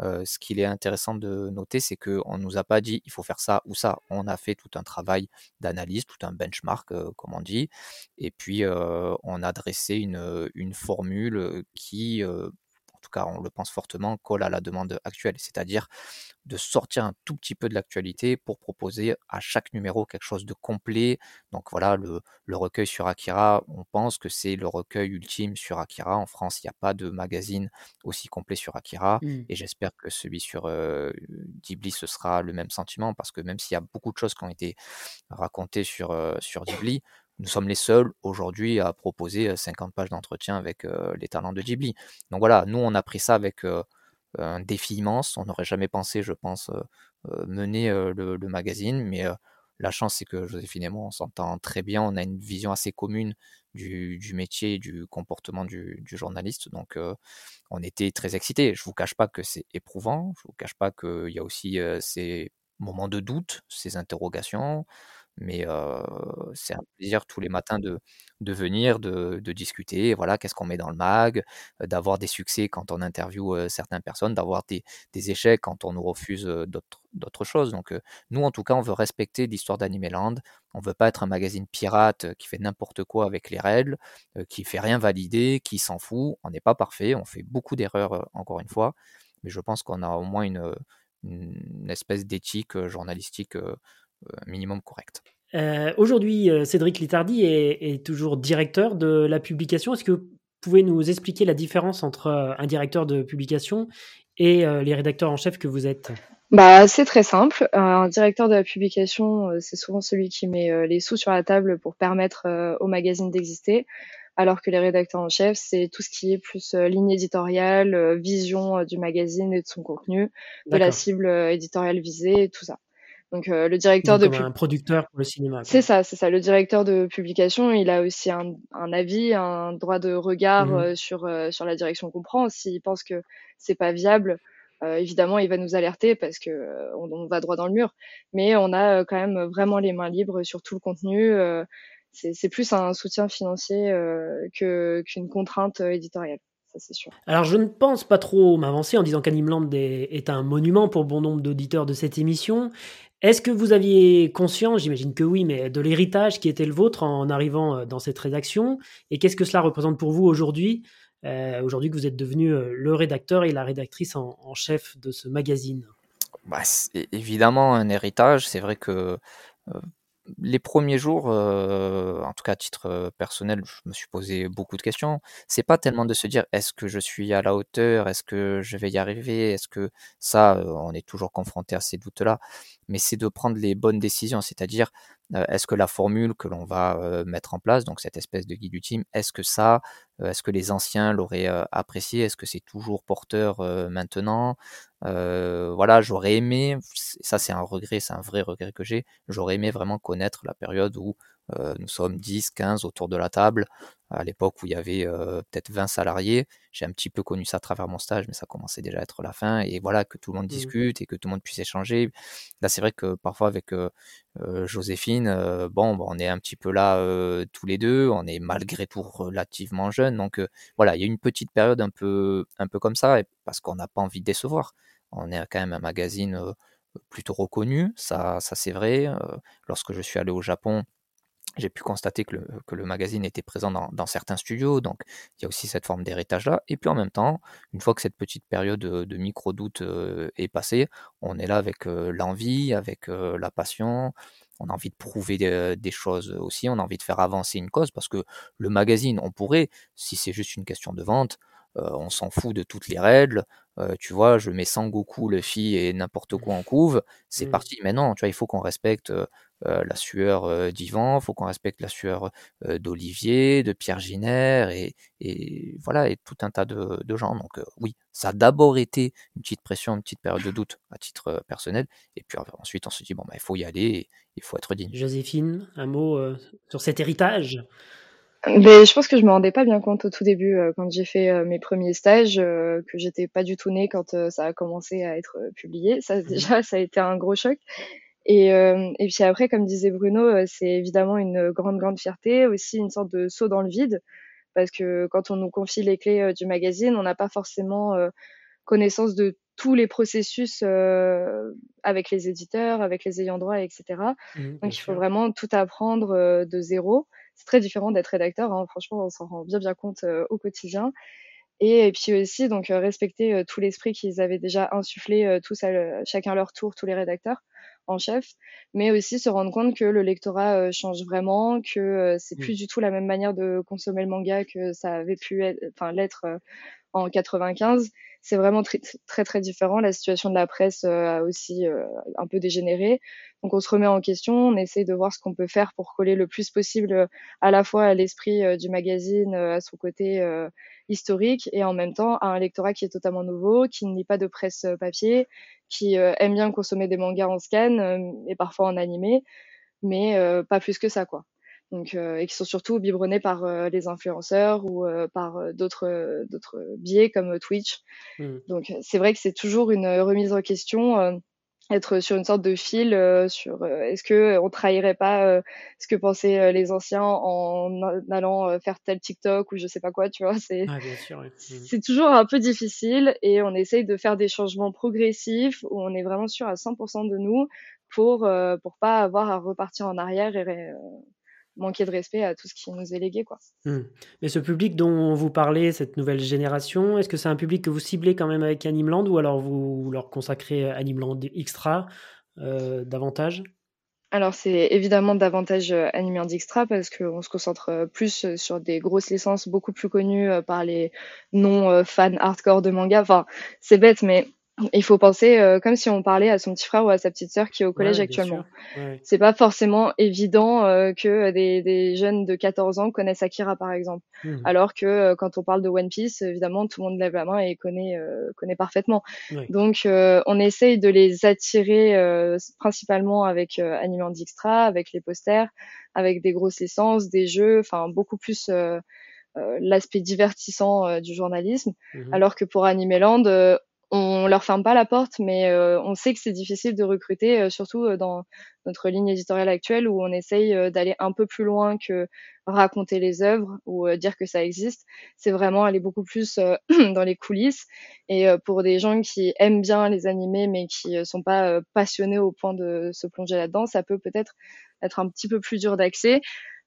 Speaker 3: ce qu'il est intéressant de noter, c'est qu'on ne nous a pas dit il faut faire ça ou ça. On a fait tout un travail d'analyse, tout un benchmark comme on dit, et puis on a dressé une, une formule qui en tout cas on le pense fortement, colle à la demande actuelle, c'est-à-dire de sortir un tout petit peu de l'actualité pour proposer à chaque numéro quelque chose de complet. Donc voilà, le, recueil sur Akira, on pense que c'est le recueil ultime sur Akira. En France, il n'y a pas de magazine aussi complet sur Akira, mmh. et j'espère que celui sur euh, Ghibli, ce sera le même sentiment, parce que même s'il y a beaucoup de choses qui ont été racontées sur, euh, sur Ghibli, nous sommes les seuls aujourd'hui à proposer 50 pages d'entretien avec les talents de Ghibli. Donc voilà, nous on a pris ça avec un défi immense. On n'aurait jamais pensé, je pense, mener le, magazine, mais la chance c'est que Joséphine et moi on s'entend très bien, on a une vision assez commune du, métier et du comportement du, journaliste. Donc on était très excités. Je ne vous cache pas que c'est éprouvant, je ne vous cache pas qu'il y a aussi ces moments de doute, ces interrogations. Mais c'est un plaisir tous les matins de, de venir, de, de discuter. Voilà, qu'est-ce qu'on met dans le mag, d'avoir des succès quand on interviewe certaines personnes, d'avoir des, des, échecs quand on nous refuse d'autres choses. Donc, nous, en tout cas, on veut respecter l'histoire d'Animeland. On veut pas être un magazine pirate qui fait n'importe quoi avec les règles, qui fait rien valider, qui s'en fout. On n'est pas parfait, on fait beaucoup d'erreurs, encore une fois. Mais je pense qu'on a au moins une, une espèce d'éthique journalistique minimum correct.
Speaker 1: Euh, aujourd'hui, euh, Cédric Litardi est, toujours directeur de la publication. Est-ce que vous pouvez nous expliquer la différence entre euh, un directeur de publication et les rédacteurs en chef que vous êtes?
Speaker 2: Bah, c'est très simple. Un directeur de la publication, c'est souvent celui qui met les sous sur la table pour permettre au magazine d'exister, alors que les rédacteurs en chef, c'est tout ce qui est plus ligne éditoriale, vision du magazine et de son contenu, de la cible éditoriale visée, tout ça. Donc euh, le directeur
Speaker 1: de un producteur pour le cinéma.
Speaker 2: C'est ça, c'est ça. Le directeur de publication, il a aussi un, un avis, un droit de regard mmh euh, sur euh, sur la direction qu'on prend. S'il pense que c'est pas viable, évidemment, il va nous alerter parce que on, va droit dans le mur, mais on a quand même vraiment les mains libres sur tout le contenu. c'est plus un soutien financier que qu'une contrainte éditoriale. Ça, c'est sûr.
Speaker 1: Alors, je ne pense pas trop m'avancer en disant qu'Animeland est un monument pour bon nombre d'auditeurs de cette émission, est-ce que vous aviez conscience, j'imagine que oui, mais de l'héritage qui était le vôtre en arrivant euh, dans cette rédaction? Et qu'est-ce que cela représente pour vous aujourd'hui? Euh, Aujourd'hui que vous êtes devenu euh, le rédacteur et la rédactrice en, chef de ce magazine
Speaker 3: bah, Évidemment, un héritage. C'est vrai que les premiers jours, en tout cas à titre personnel, je me suis posé beaucoup de questions. C'est pas tellement de se dire est-ce que je suis à la hauteur, est-ce que je vais y arriver, est-ce que ça, on est toujours confronté à ces doutes-là, mais c'est de prendre les bonnes décisions, c'est-à-dire est-ce que la formule que l'on va mettre en place, donc cette espèce de guide ultime, est-ce que ça, est-ce que les anciens l'auraient apprécié, est-ce que c'est toujours porteur maintenant? Voilà, j'aurais aimé, ça c'est un regret, c'est un vrai regret que j'ai, j'aurais aimé vraiment connaître la période où euh, nous sommes 10, 15 autour de la table. À l'époque où il y avait euh, peut-être 20 salariés, j'ai un petit peu connu ça à travers mon stage, mais ça commençait déjà à être la fin. Et voilà, que tout le monde mmh. discute et que tout le monde puisse échanger. Là, c'est vrai que parfois avec euh, Joséphine, bon, on est un petit peu là tous les deux. On est malgré tout relativement jeunes. Donc voilà, il y a une petite période un peu, un peu comme ça, parce qu'on n'a pas envie de décevoir. On est quand même un magazine plutôt reconnu, ça, c'est vrai. lorsque je suis allé au Japon, j'ai pu constater que le, magazine était présent dans, certains studios, donc il y a aussi cette forme d'héritage-là. Et puis en même temps, une fois que cette petite période de, micro-doute est passée, on est là avec l'envie, avec la passion, on a envie de prouver des, choses aussi, on a envie de faire avancer une cause, parce que le magazine, on pourrait, si c'est juste une question de vente, on s'en fout de toutes les règles, tu vois, je mets Sangoku, Luffy et n'importe quoi en couve, c'est mmh. parti. Mais non, tu vois, il faut qu'on respecte euh, la sueur euh, d'Ivan, il faut qu'on respecte la sueur euh, d'Olivier, de Pierre Giner et, voilà, et tout un tas de, gens. Donc oui, ça a d'abord été une petite pression, une petite période de doute à titre personnel, et puis ensuite on se dit bon bah il faut y aller, il faut être digne.
Speaker 1: Joséphine, un mot sur cet héritage?
Speaker 2: Mais je pense que je me rendais pas bien compte au tout début quand j'ai fait mes premiers stages que j'étais pas du tout née quand ça a commencé à être publié. Ça mmh déjà ça a été un gros choc. Et, euh, et puis après, comme disait Bruno, euh, c'est évidemment une grande, grande fierté, aussi une sorte de saut dans le vide, parce que quand on nous confie les clés euh, du magazine, on n'a pas forcément connaissance de tous les processus avec les éditeurs, avec les ayants droit, etc. Mmh, Donc il faut vraiment tout apprendre de zéro. C'est très différent d'être rédacteur, hein. franchement, on s'en rend bien bien compte au quotidien. Et, et, puis aussi donc respecter tout l'esprit qu'ils avaient déjà insufflé tous à, chacun leur tour, tous les rédacteurs en chef, mais aussi se rendre compte que le lectorat euh, change vraiment, que euh, c'est mmh. plus du tout la même manière de consommer le manga que ça avait pu être, enfin l'être euh, en 95. C'est vraiment très, très très différent. La situation de la presse a aussi un peu dégénéré. Donc on se remet en question, on essaye de voir ce qu'on peut faire pour coller le plus possible à la fois à l'esprit du magazine, à son côté historique, et en même temps à un lectorat qui est totalement nouveau, qui ne lit pas de presse papier, qui euh, aiment bien consommer des mangas en scan euh, et parfois en animé, mais euh, pas plus que ça, quoi. Donc, et qui sont surtout biberonnés par les influenceurs ou par d'autres d'autres biais comme Twitch. Mmh. Donc, c'est vrai que c'est toujours une remise en question être sur une sorte de fil euh, sur euh, est-ce que euh, on trahirait pas ce que pensaient les anciens en allant faire tel TikTok ou je sais pas quoi tu vois c'est
Speaker 1: ah,
Speaker 2: c'est toujours un peu difficile et on essaye de faire des changements progressifs où on est vraiment sûr à 100% de nous pour pour pas avoir à repartir en arrière et manquer de respect à tout ce qui nous est légué. Quoi.
Speaker 1: Hmm. Mais ce public dont vous parlez, cette nouvelle génération, est-ce que c'est un public que vous ciblez quand même avec Animeland ou alors vous leur consacrez Animeland Extra euh, davantage?
Speaker 2: Alors c'est évidemment davantage euh, Animeland Extra parce qu'on se concentre euh, plus sur des grosses licences beaucoup plus connues par les non-fans hardcore de manga. Enfin c'est bête mais il faut penser euh, comme si on parlait à son petit frère ou à sa petite sœur qui est au collège actuellement. C'est pas forcément évident euh, que des, des, jeunes de 14 ans connaissent Akira par exemple, mmh. alors que euh, quand on parle de One Piece, évidemment tout le monde lève la main et connaît connaît parfaitement. Donc on essaye de les attirer principalement avec Anime Extra, avec les posters, avec des grosses licences, des jeux, enfin beaucoup plus l'aspect divertissant du journalisme, mmh alors que pour Animeland, on leur ferme pas la porte, mais on sait que c'est difficile de recruter, surtout dans notre ligne éditoriale actuelle où on essaye d'aller un peu plus loin que raconter les œuvres ou dire que ça existe. C'est vraiment aller beaucoup plus dans les coulisses. Et pour des gens qui aiment bien les animés mais qui sont pas passionnés au point de se plonger là-dedans, ça peut peut-être être un petit peu plus dur d'accès.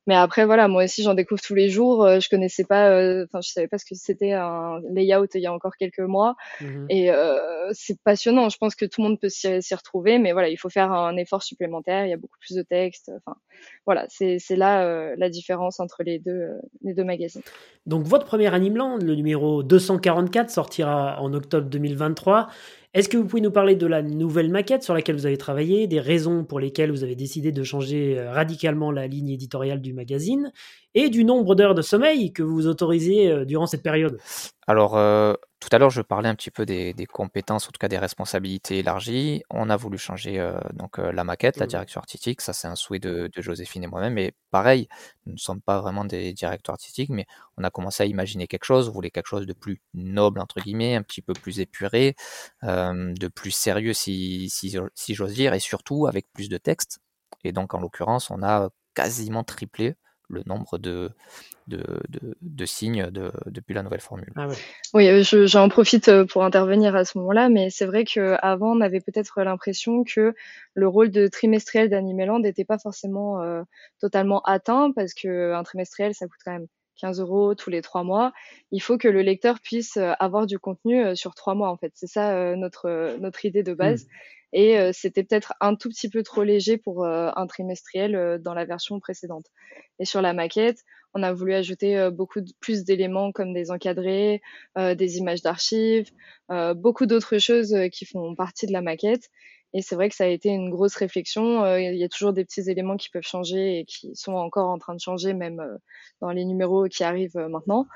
Speaker 2: Mais après, voilà, moi aussi, j'en découvre tous les jours. Euh, je connaissais pas, euh, enfin, je savais pas ce que c'était un layout il y a encore quelques mois. Mmh Et euh, c'est passionnant. Je pense que tout le monde peut s'y retrouver, mais voilà, il faut faire un effort supplémentaire. Il y a beaucoup plus de textes. Enfin, voilà, c'est là la différence entre les deux, les deux magazines.
Speaker 1: Donc, votre premier Animeland, le numéro 244, sortira en octobre 2023. Est-ce que vous pouvez nous parler de la nouvelle maquette sur laquelle vous avez travaillé, des raisons pour lesquelles vous avez décidé de changer euh, radicalement la ligne éditoriale du magazine et du nombre d'heures de sommeil que vous autorisez euh, durant cette période?
Speaker 3: Alors, euh, tout à l'heure, je parlais un petit peu des, compétences, en tout cas des responsabilités élargies. On a voulu changer euh, donc la maquette, la mmh. direction artistique. Ça, c'est un souhait de, Joséphine et moi-même. Et pareil, nous ne sommes pas vraiment des directeurs artistiques, mais on a commencé à imaginer quelque chose. On voulait quelque chose de plus noble, entre guillemets, un petit peu plus épuré, de plus sérieux, si, si, si j'ose dire, et surtout avec plus de texte. Et donc, en l'occurrence, on a quasiment triplé le nombre de, de, de, signes de, depuis la nouvelle formule.
Speaker 2: Ah oui, euh, j'en profite euh, pour intervenir à ce moment-là, mais c'est vrai qu'avant, on avait peut-être l'impression que le rôle de trimestriel d'Animeland n'était pas forcément euh, totalement atteint, parce qu'un trimestriel, ça coûte quand même 15 euros tous les trois mois. Il faut que le lecteur puisse avoir du contenu sur trois mois, en fait. C'est ça notre, notre idée de base. Mmh. Et euh, c'était peut-être un tout petit peu trop léger pour euh, un trimestriel euh, dans la version précédente. Et sur la maquette, on a voulu ajouter beaucoup plus d'éléments comme des encadrés, des images d'archives, beaucoup d'autres choses qui font partie de la maquette. Et c'est vrai que ça a été une grosse réflexion. Il y a toujours des petits éléments qui peuvent changer et qui sont encore en train de changer, même dans les numéros qui arrivent maintenant.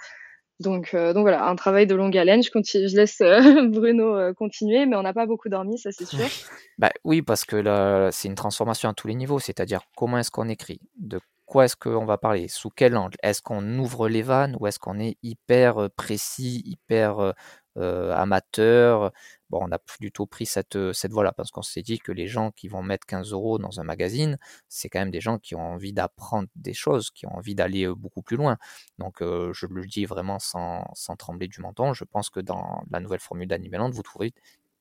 Speaker 2: Donc, euh, voilà, un travail de longue haleine. Je, laisse euh, Bruno euh, continuer, mais on n'a pas beaucoup dormi, ça c'est sûr.
Speaker 3: bah, oui, parce que c'est une transformation à tous les niveaux, c'est-à-dire comment est-ce qu'on écrit, de quoi est-ce qu'on va parler, sous quel angle, est-ce qu'on ouvre les vannes ou est-ce qu'on est hyper précis, hyper amateur? Bon, on a plutôt pris cette, euh, cette voie-là parce qu'on s'est dit que les gens qui vont mettre 15 euros dans un magazine, c'est quand même des gens qui ont envie d'apprendre des choses, qui ont envie d'aller euh, beaucoup plus loin. Donc, euh, je le dis vraiment sans, sans, trembler du menton. Je pense que dans la nouvelle formule d'Animeland, vous trouverez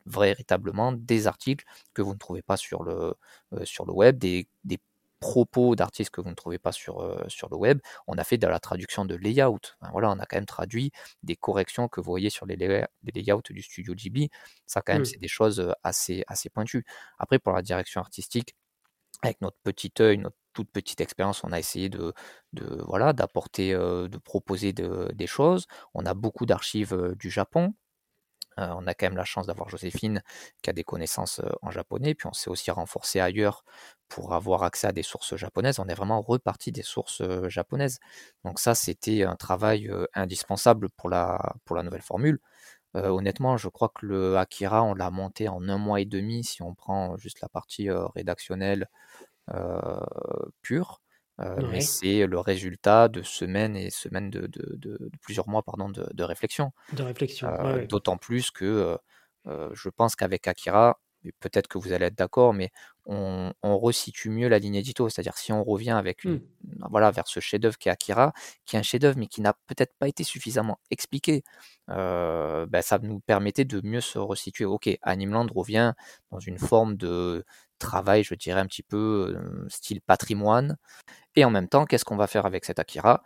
Speaker 3: véritablement des articles que vous ne trouvez pas sur le, web, des propos d'artistes que vous ne trouvez pas sur, euh, sur le web, on a fait de la traduction de layout. voilà, on a quand même traduit des corrections que vous voyez sur les, layouts du studio Ghibli. Ça, quand même, c'est des choses euh, assez, assez pointues. Après, pour la direction artistique, avec notre petit œil, notre toute petite expérience, on a essayé de, de voilà d'apporter, euh, de proposer des choses. On a beaucoup d'archives du Japon, euh, on a quand même la chance d'avoir Joséphine qui a des connaissances euh, en japonais, puis on s'est aussi renforcé ailleurs pour avoir accès à des sources japonaises. On est vraiment reparti des sources euh, japonaises. Donc ça, c'était un travail indispensable pour la, pour la nouvelle formule. honnêtement, je crois que le Akira, on l'a monté en un mois et demi si on prend juste la partie rédactionnelle pure. Euh, mais c'est le résultat de semaines et semaines de, plusieurs mois pardon, de, réflexion.
Speaker 1: De réflexion.
Speaker 3: Euh, d'autant plus que euh, je pense qu'avec Akira, peut-être que vous allez être d'accord, mais on, resitue mieux la ligne édito. C'est-à-dire si on revient avec une, mmh. voilà, vers ce chef-d'œuvre qui est Akira, qui est un chef-d'œuvre mais qui n'a peut-être pas été suffisamment expliqué, ben, ça nous permettait de mieux se resituer. Ok, Animeland revient dans une forme de travail, je dirais un petit peu style patrimoine. Et en même temps, qu'est-ce qu'on va faire avec cet Akira?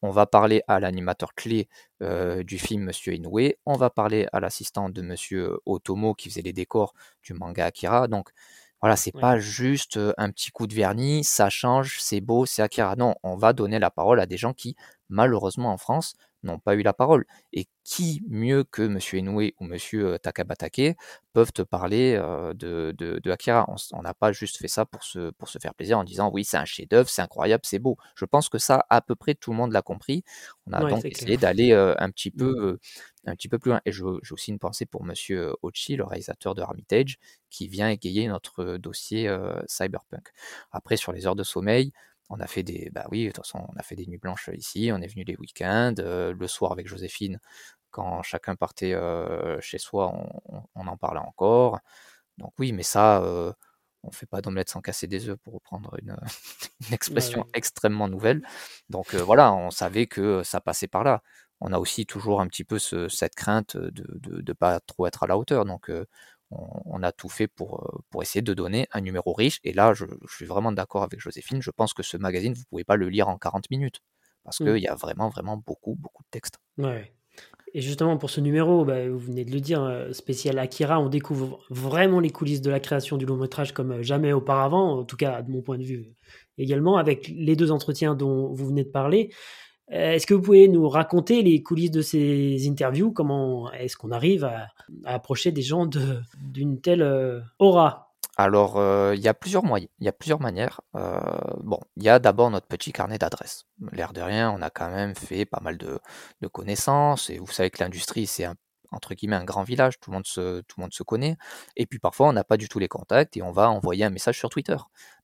Speaker 3: On va parler à l'animateur clé du film Monsieur Inoue, on va parler à l'assistant de Monsieur Otomo qui faisait les décors du manga Akira. Donc voilà, c'est pas juste un petit coup de vernis, ça change, c'est beau, c'est Akira. Non, on va donner la parole à des gens qui, malheureusement en France, n'ont pas eu la parole. Et qui mieux que M. Inoue ou M. Takabatake peuvent te parler de, de, Akira? On n'a pas juste fait ça pour se, pour se faire plaisir en disant oui, c'est un chef-d'œuvre, c'est incroyable, c'est beau. Je pense que ça, à peu près tout le monde l'a compris. On a donc essayé d'aller un, petit mmh. peu, un petit peu plus loin. Et j'ai aussi une pensée pour M. Ochi, le réalisateur de Hermitage, qui vient égayer notre dossier Cyberpunk. Après, sur les heures de sommeil, on a fait des, bah oui, de toute façon, on a fait des nuits blanches ici. On est venu les week-ends, le soir avec Joséphine. quand chacun partait chez soi, on, en parlait encore. Donc oui, mais ça, on fait pas d'omelette sans casser des œufs pour reprendre une, expression extrêmement nouvelle. Donc voilà, on savait que ça passait par là. On a aussi toujours un petit peu cette crainte de ne pas trop être à la hauteur. Donc on, a tout fait pour, pour essayer de donner un numéro riche. Et là, je, suis vraiment d'accord avec Joséphine. Je pense que ce magazine, vous ne pouvez pas le lire en 40 minutes. Parce mmh. qu'il y a vraiment, vraiment beaucoup, beaucoup de textes.
Speaker 1: Ouais. Et justement, pour ce numéro, bah, vous venez de le dire, euh, spécial Akira, on découvre vraiment les coulisses de la création du long métrage comme euh, jamais auparavant, en tout cas de mon point de vue également, avec les deux entretiens dont vous venez de parler. Euh, est-ce que vous pouvez nous raconter les coulisses de ces interviews? Comment est-ce qu'on arrive à, approcher des gens d'une telle aura?
Speaker 3: Alors, il y a plusieurs moyens, il y a plusieurs manières. bon, il y a d'abord notre petit carnet d'adresses. L'air de rien, on a quand même fait pas mal de, connaissances. Et vous savez que l'industrie, c'est un, entre guillemets un grand village, tout le monde se, connaît. Et puis parfois, on n'a pas du tout les contacts et on va envoyer un message sur Twitter.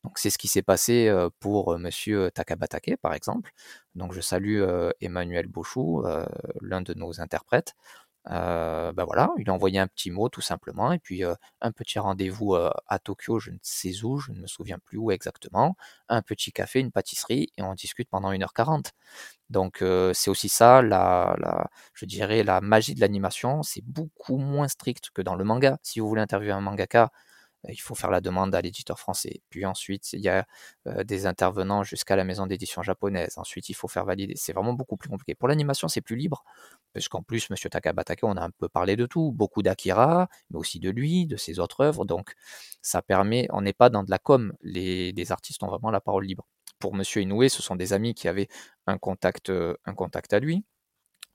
Speaker 3: Donc c'est ce qui s'est passé pour Monsieur Takabatake, par exemple. Donc je salue Emmanuel Bochou, l'un de nos interprètes. Ben voilà, il a envoyé un petit mot tout simplement, et puis un petit rendez-vous à Tokyo, je ne sais où, je ne me souviens plus où exactement, un petit café, une pâtisserie, et on discute pendant 1h40. Donc c'est aussi ça, la, je dirais, la magie de l'animation, c'est beaucoup moins strict que dans le manga. Si vous voulez interviewer un mangaka, il faut faire la demande à l'éditeur français. Puis ensuite, il y a des intervenants jusqu'à la maison d'édition japonaise. Ensuite, il faut faire valider. C'est vraiment beaucoup plus compliqué. Pour l'animation, c'est plus libre, parce qu'en plus, Monsieur Takabatake, on a un peu parlé de tout, beaucoup d'Akira, mais aussi de lui, de ses autres œuvres. Donc, ça permet, on n'est pas dans de la com. Les, artistes ont vraiment la parole libre. Pour Monsieur Inoue, ce sont des amis qui avaient un contact, un contact à lui.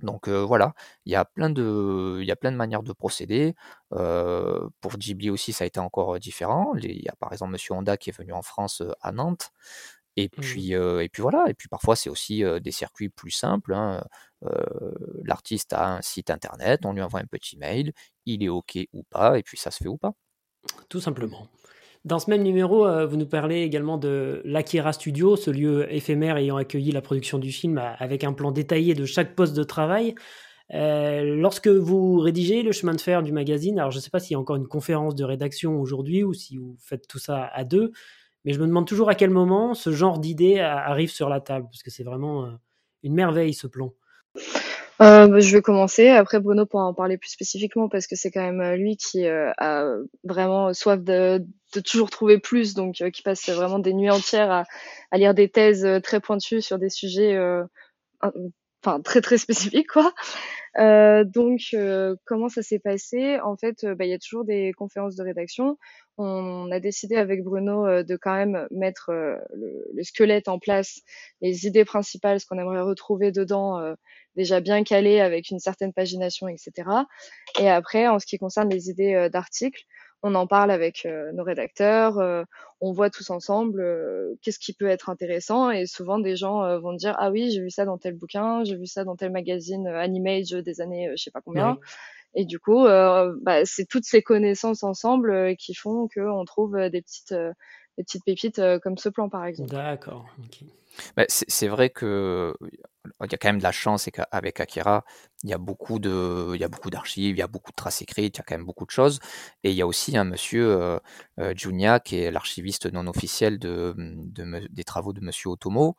Speaker 3: Donc voilà, il y a plein de, il y a plein de manières de procéder. pour Ghibli aussi, ça a été encore différent. Il y a par exemple Monsieur Honda qui est venu en France à Nantes. Et mmh. puis, et puis voilà. Et puis parfois, c'est aussi des circuits plus simples. Hein. L'artiste a un site internet, on lui envoie un petit mail, il est OK ou pas, et puis ça se fait ou pas.
Speaker 1: Tout simplement. Dans ce même numéro, euh, vous nous parlez également de l'Akira Studio, ce lieu éphémère ayant accueilli la production du film avec un plan détaillé de chaque poste de travail. Euh, lorsque vous rédigez le chemin de fer du magazine, alors je ne sais pas s'il y a encore une conférence de rédaction aujourd'hui ou si vous faites tout ça à deux, mais je me demande toujours à quel moment ce genre d'idée arrive sur la table, parce que c'est vraiment euh, une merveille ce plan.
Speaker 2: Euh, bah, je vais commencer. Après, Bruno pourra en parler plus spécifiquement parce que c'est quand même euh, lui qui euh, a vraiment soif de, de, toujours trouver plus, donc qui passe vraiment des nuits entières à, à lire des thèses très pointues sur des sujets, enfin très très spécifiques quoi. donc, comment ça s'est passé? En fait, bah, il y a toujours des conférences de rédaction. On a décidé avec Bruno de quand même mettre le, le, squelette en place, les idées principales, ce qu'on aimerait retrouver dedans déjà bien calé avec une certaine pagination, etc. Et après, en ce qui concerne les idées euh, d'articles, on en parle avec euh, nos rédacteurs, euh, on voit tous ensemble qu'est-ce qui peut être intéressant et souvent des gens vont dire ah oui j'ai vu ça dans tel bouquin, j'ai vu ça dans tel magazine Animage des années je sais pas combien et du coup bah, c'est toutes ces connaissances ensemble qui font qu'on trouve des petites des petites pépites comme ce plan par exemple.
Speaker 1: D'accord.
Speaker 3: Bah, c'est vrai que il y a quand même de la chance et qu'avec Akira, il y a beaucoup de, il y a beaucoup d'archives, il y a beaucoup de traces écrites, il y a quand même beaucoup de choses. Et il y a aussi un monsieur euh, euh Junia qui est l'archiviste non officiel de, de, des travaux de Monsieur Otomo,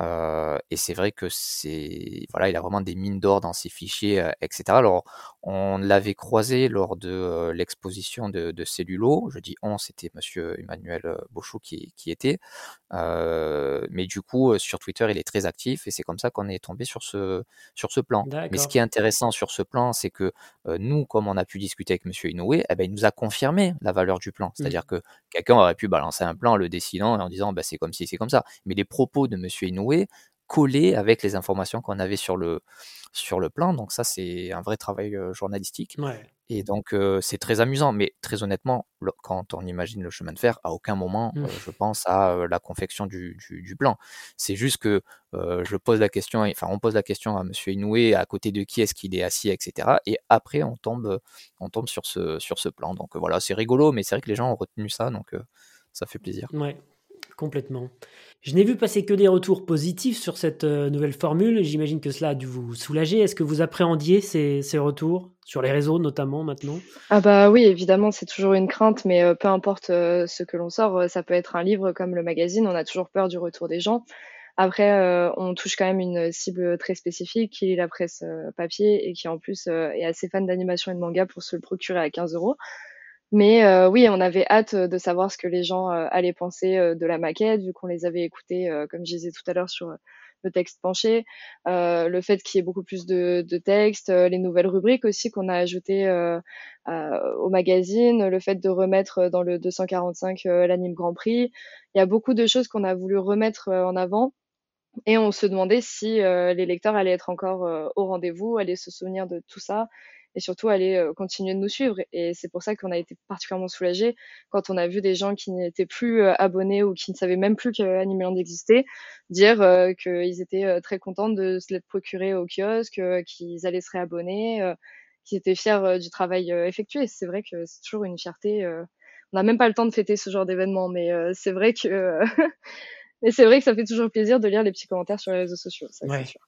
Speaker 3: euh, et c'est vrai que c'est voilà, il a vraiment des mines d'or dans ses fichiers, euh, etc. Alors, on l'avait croisé lors de euh, l'exposition de, de, Cellulo. Je dis on, c'était Monsieur Emmanuel Bochou qui, qui était. mais du coup, sur Twitter, il est très actif et c'est comme ça qu'on est tombé sur ce sur ce plan. Mais ce qui est intéressant sur ce plan, c'est que nous, comme on a pu discuter avec Monsieur Inoue, eh ben, il nous a confirmé la valeur du plan. Mmh. C'est-à-dire que quelqu'un aurait pu balancer un plan, le dessinant, en disant bah, c'est comme si c'est comme ça. Mais les propos de Monsieur Inoue collé avec les informations qu'on avait sur le, sur le plan. Donc ça, c'est un vrai travail journalistique. Et donc, c'est très amusant. Mais très honnêtement, quand on imagine le chemin de fer, à aucun moment, mmh. je pense à la confection du, du, plan. C'est juste que je pose la question, enfin, on pose la question à Monsieur Inoué, à côté de qui est-ce qu'il est assis, etc. Et après, on tombe, on tombe sur ce, sur ce plan. Donc voilà, c'est rigolo, mais c'est vrai que les gens ont retenu ça, donc ça fait plaisir.
Speaker 1: Ouais. Complètement. Je n'ai vu passer que des retours positifs sur cette euh, nouvelle formule. J'imagine que cela a dû vous soulager. Est-ce que vous appréhendiez ces, retours sur les réseaux notamment maintenant?
Speaker 2: Ah bah oui, évidemment, c'est toujours une crainte, mais euh, peu importe euh, ce que l'on sort, ça peut être un livre comme le magazine. On a toujours peur du retour des gens. Après, on touche quand même une cible très spécifique qui est la presse papier et qui en plus est assez fan d'animation et de manga pour se le procurer à 15 euros. Mais euh, oui, on avait hâte euh, de savoir ce que les gens euh, allaient penser de la maquette, vu qu'on les avait écoutés, comme je disais tout à l'heure, sur le texte penché, le fait qu'il y ait beaucoup plus de, de textes, les nouvelles rubriques aussi qu'on a ajoutées au magazine, le fait de remettre dans le 245 l'anime Grand Prix. Il y a beaucoup de choses qu'on a voulu remettre en avant. Et on se demandait si les lecteurs allaient être encore au rendez-vous, allaient se souvenir de tout ça et surtout aller continuer de nous suivre. Et c'est pour ça qu'on a été particulièrement soulagés quand on a vu des gens qui n'étaient plus abonnés ou qui ne savaient même plus qu'Animeland existait dire qu'ils étaient très contents de se l'être procuré au kiosque, qu'ils allaient se réabonner, qu'ils étaient fiers du travail effectué. C'est vrai que c'est toujours une fierté. on n'a même pas le temps de fêter ce genre d'événement, mais c'est vrai que Mais c'est vrai que ça fait toujours plaisir de lire les petits commentaires sur les réseaux sociaux. Ça, sûr.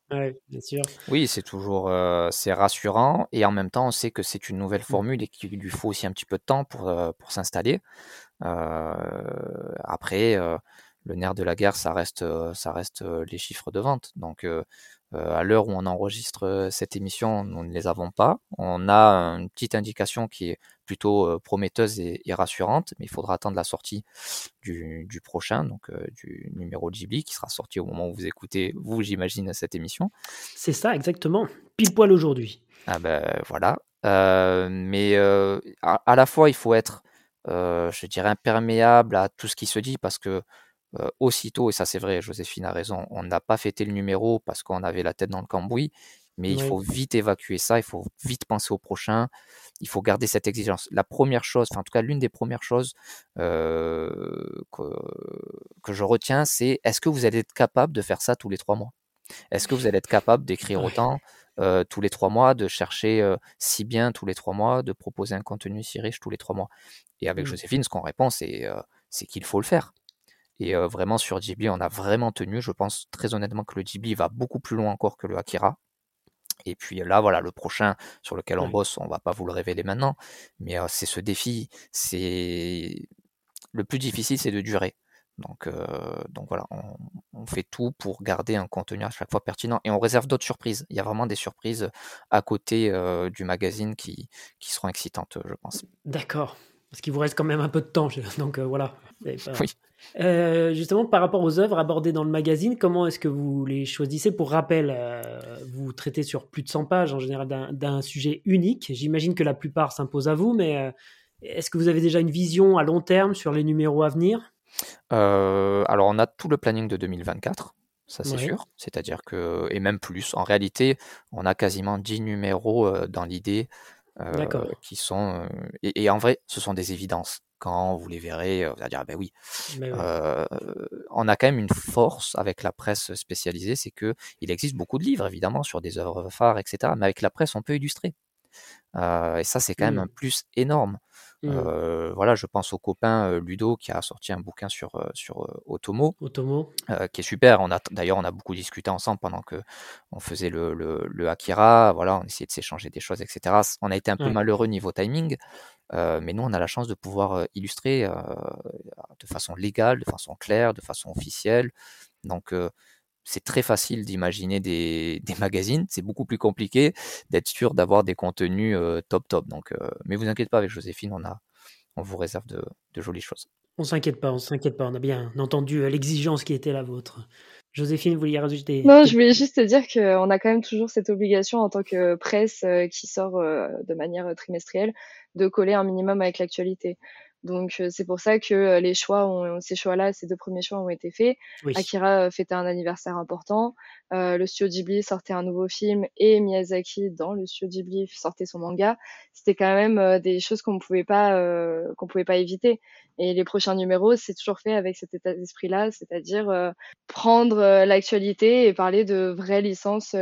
Speaker 1: bien sûr.
Speaker 3: Oui, c'est toujours euh, c'est rassurant et en même temps on sait que c'est une nouvelle mmh. formule et qu'il lui faut aussi un petit peu de temps pour, euh, pour s'installer. Euh, après, le nerf de la guerre, ça reste, ça reste les chiffres de vente. Donc euh, à l'heure où on enregistre euh, cette émission, nous ne les avons pas. On a une petite indication qui est plutôt euh, prometteuse et, rassurante, mais il faudra attendre la sortie du, prochain, donc du numéro Ghibli, qui sera sorti au moment où vous écoutez, vous, j'imagine, cette émission.
Speaker 1: C'est ça, exactement. Pile poil aujourd'hui.
Speaker 3: Ah ben voilà. mais à, la fois, il faut être, je dirais, imperméable à tout ce qui se dit, parce que euh, aussitôt, et ça c'est vrai, Joséphine a raison, on n'a pas fêté le numéro parce qu'on avait la tête dans le cambouis, mais il faut vite évacuer ça, il faut vite penser au prochain, il faut garder cette exigence. La première chose, enfin en tout cas l'une des premières choses euh, que, je retiens, c'est est-ce que vous allez être capable de faire ça tous les trois mois? Est-ce que vous allez être capable d'écrire autant euh, tous les trois mois, de chercher si bien tous les trois mois, de proposer un contenu si riche tous les trois mois? Et avec mmh. Joséphine, ce qu'on répond, c'est qu'il faut le faire. Et vraiment sur Ghibli, on a vraiment tenu. Je pense très honnêtement que le Ghibli va beaucoup plus loin encore que le Akira. Et puis là, voilà, le prochain sur lequel on bosse, on va pas vous le révéler maintenant, mais c'est ce défi. C'est le plus difficile, c'est de durer. Donc, donc voilà, on, fait tout pour garder un contenu à chaque fois pertinent et on réserve d'autres surprises. Il y a vraiment des surprises à côté du magazine qui, qui seront excitantes, je pense.
Speaker 1: D'accord, parce qu'il vous reste quand même un peu de temps, donc voilà.
Speaker 3: Oui.
Speaker 1: Euh, justement, par rapport aux œuvres abordées dans le magazine, comment est-ce que vous les choisissez? Pour rappel, euh, vous traitez sur plus de 100 pages en général d'un sujet unique. J'imagine que la plupart s'imposent à vous, mais euh, est-ce que vous avez déjà une vision à long terme sur les numéros à venir?
Speaker 3: Alors, on a tout le planning de 2024. Ça, c'est sûr. C'est-à-dire que, et même plus, en réalité, on a quasiment 10 numéros dans l'idée qui sont. et, en vrai, ce sont des évidences quand vous les verrez, vous allez dire, ben oui. on a quand même une force avec la presse spécialisée, c'est que il existe beaucoup de livres, évidemment, sur des œuvres phares, etc. Mais avec la presse, on peut illustrer. et ça, c'est quand même un mmh. plus énorme. Mmh. voilà, je pense au copain Ludo qui a sorti un bouquin sur, sur Otomo,
Speaker 1: Otomo.
Speaker 3: qui est super. On a d'ailleurs on a beaucoup discuté ensemble pendant que on faisait le, le, Akira. Voilà, on essayait de s'échanger des choses, etc. On a été un peu malheureux niveau timing, mais nous on a la chance de pouvoir illustrer de façon légale, de façon claire, de façon officielle. Donc c'est très facile d'imaginer des, magazines, c'est beaucoup plus compliqué d'être sûr d'avoir des contenus euh, top top. Donc, euh, mais vous inquiétez pas avec Joséphine, on a, on vous réserve de, de jolies choses.
Speaker 1: On s'inquiète pas, on s'inquiète pas. On a bien entendu euh, l'exigence qui était la vôtre. Joséphine, vous vouliez rajouter
Speaker 2: Non, je voulais juste te dire qu'on a quand même toujours cette obligation en tant que presse qui sort de manière trimestrielle de coller un minimum avec l'actualité. Donc euh, c'est pour ça que euh, les choix, ont, ces choix-là, ces deux premiers choix ont été faits. Akira euh, fêtait un anniversaire important, le studio Ghibli sortait un nouveau film et Miyazaki dans le studio Ghibli sortait son manga. C'était quand même des choses qu'on ne pouvait pas qu'on pouvait pas éviter. Et les prochains numéros, c'est toujours fait avec cet état d'esprit-là, c'est-à-dire prendre l'actualité et parler de vraies licences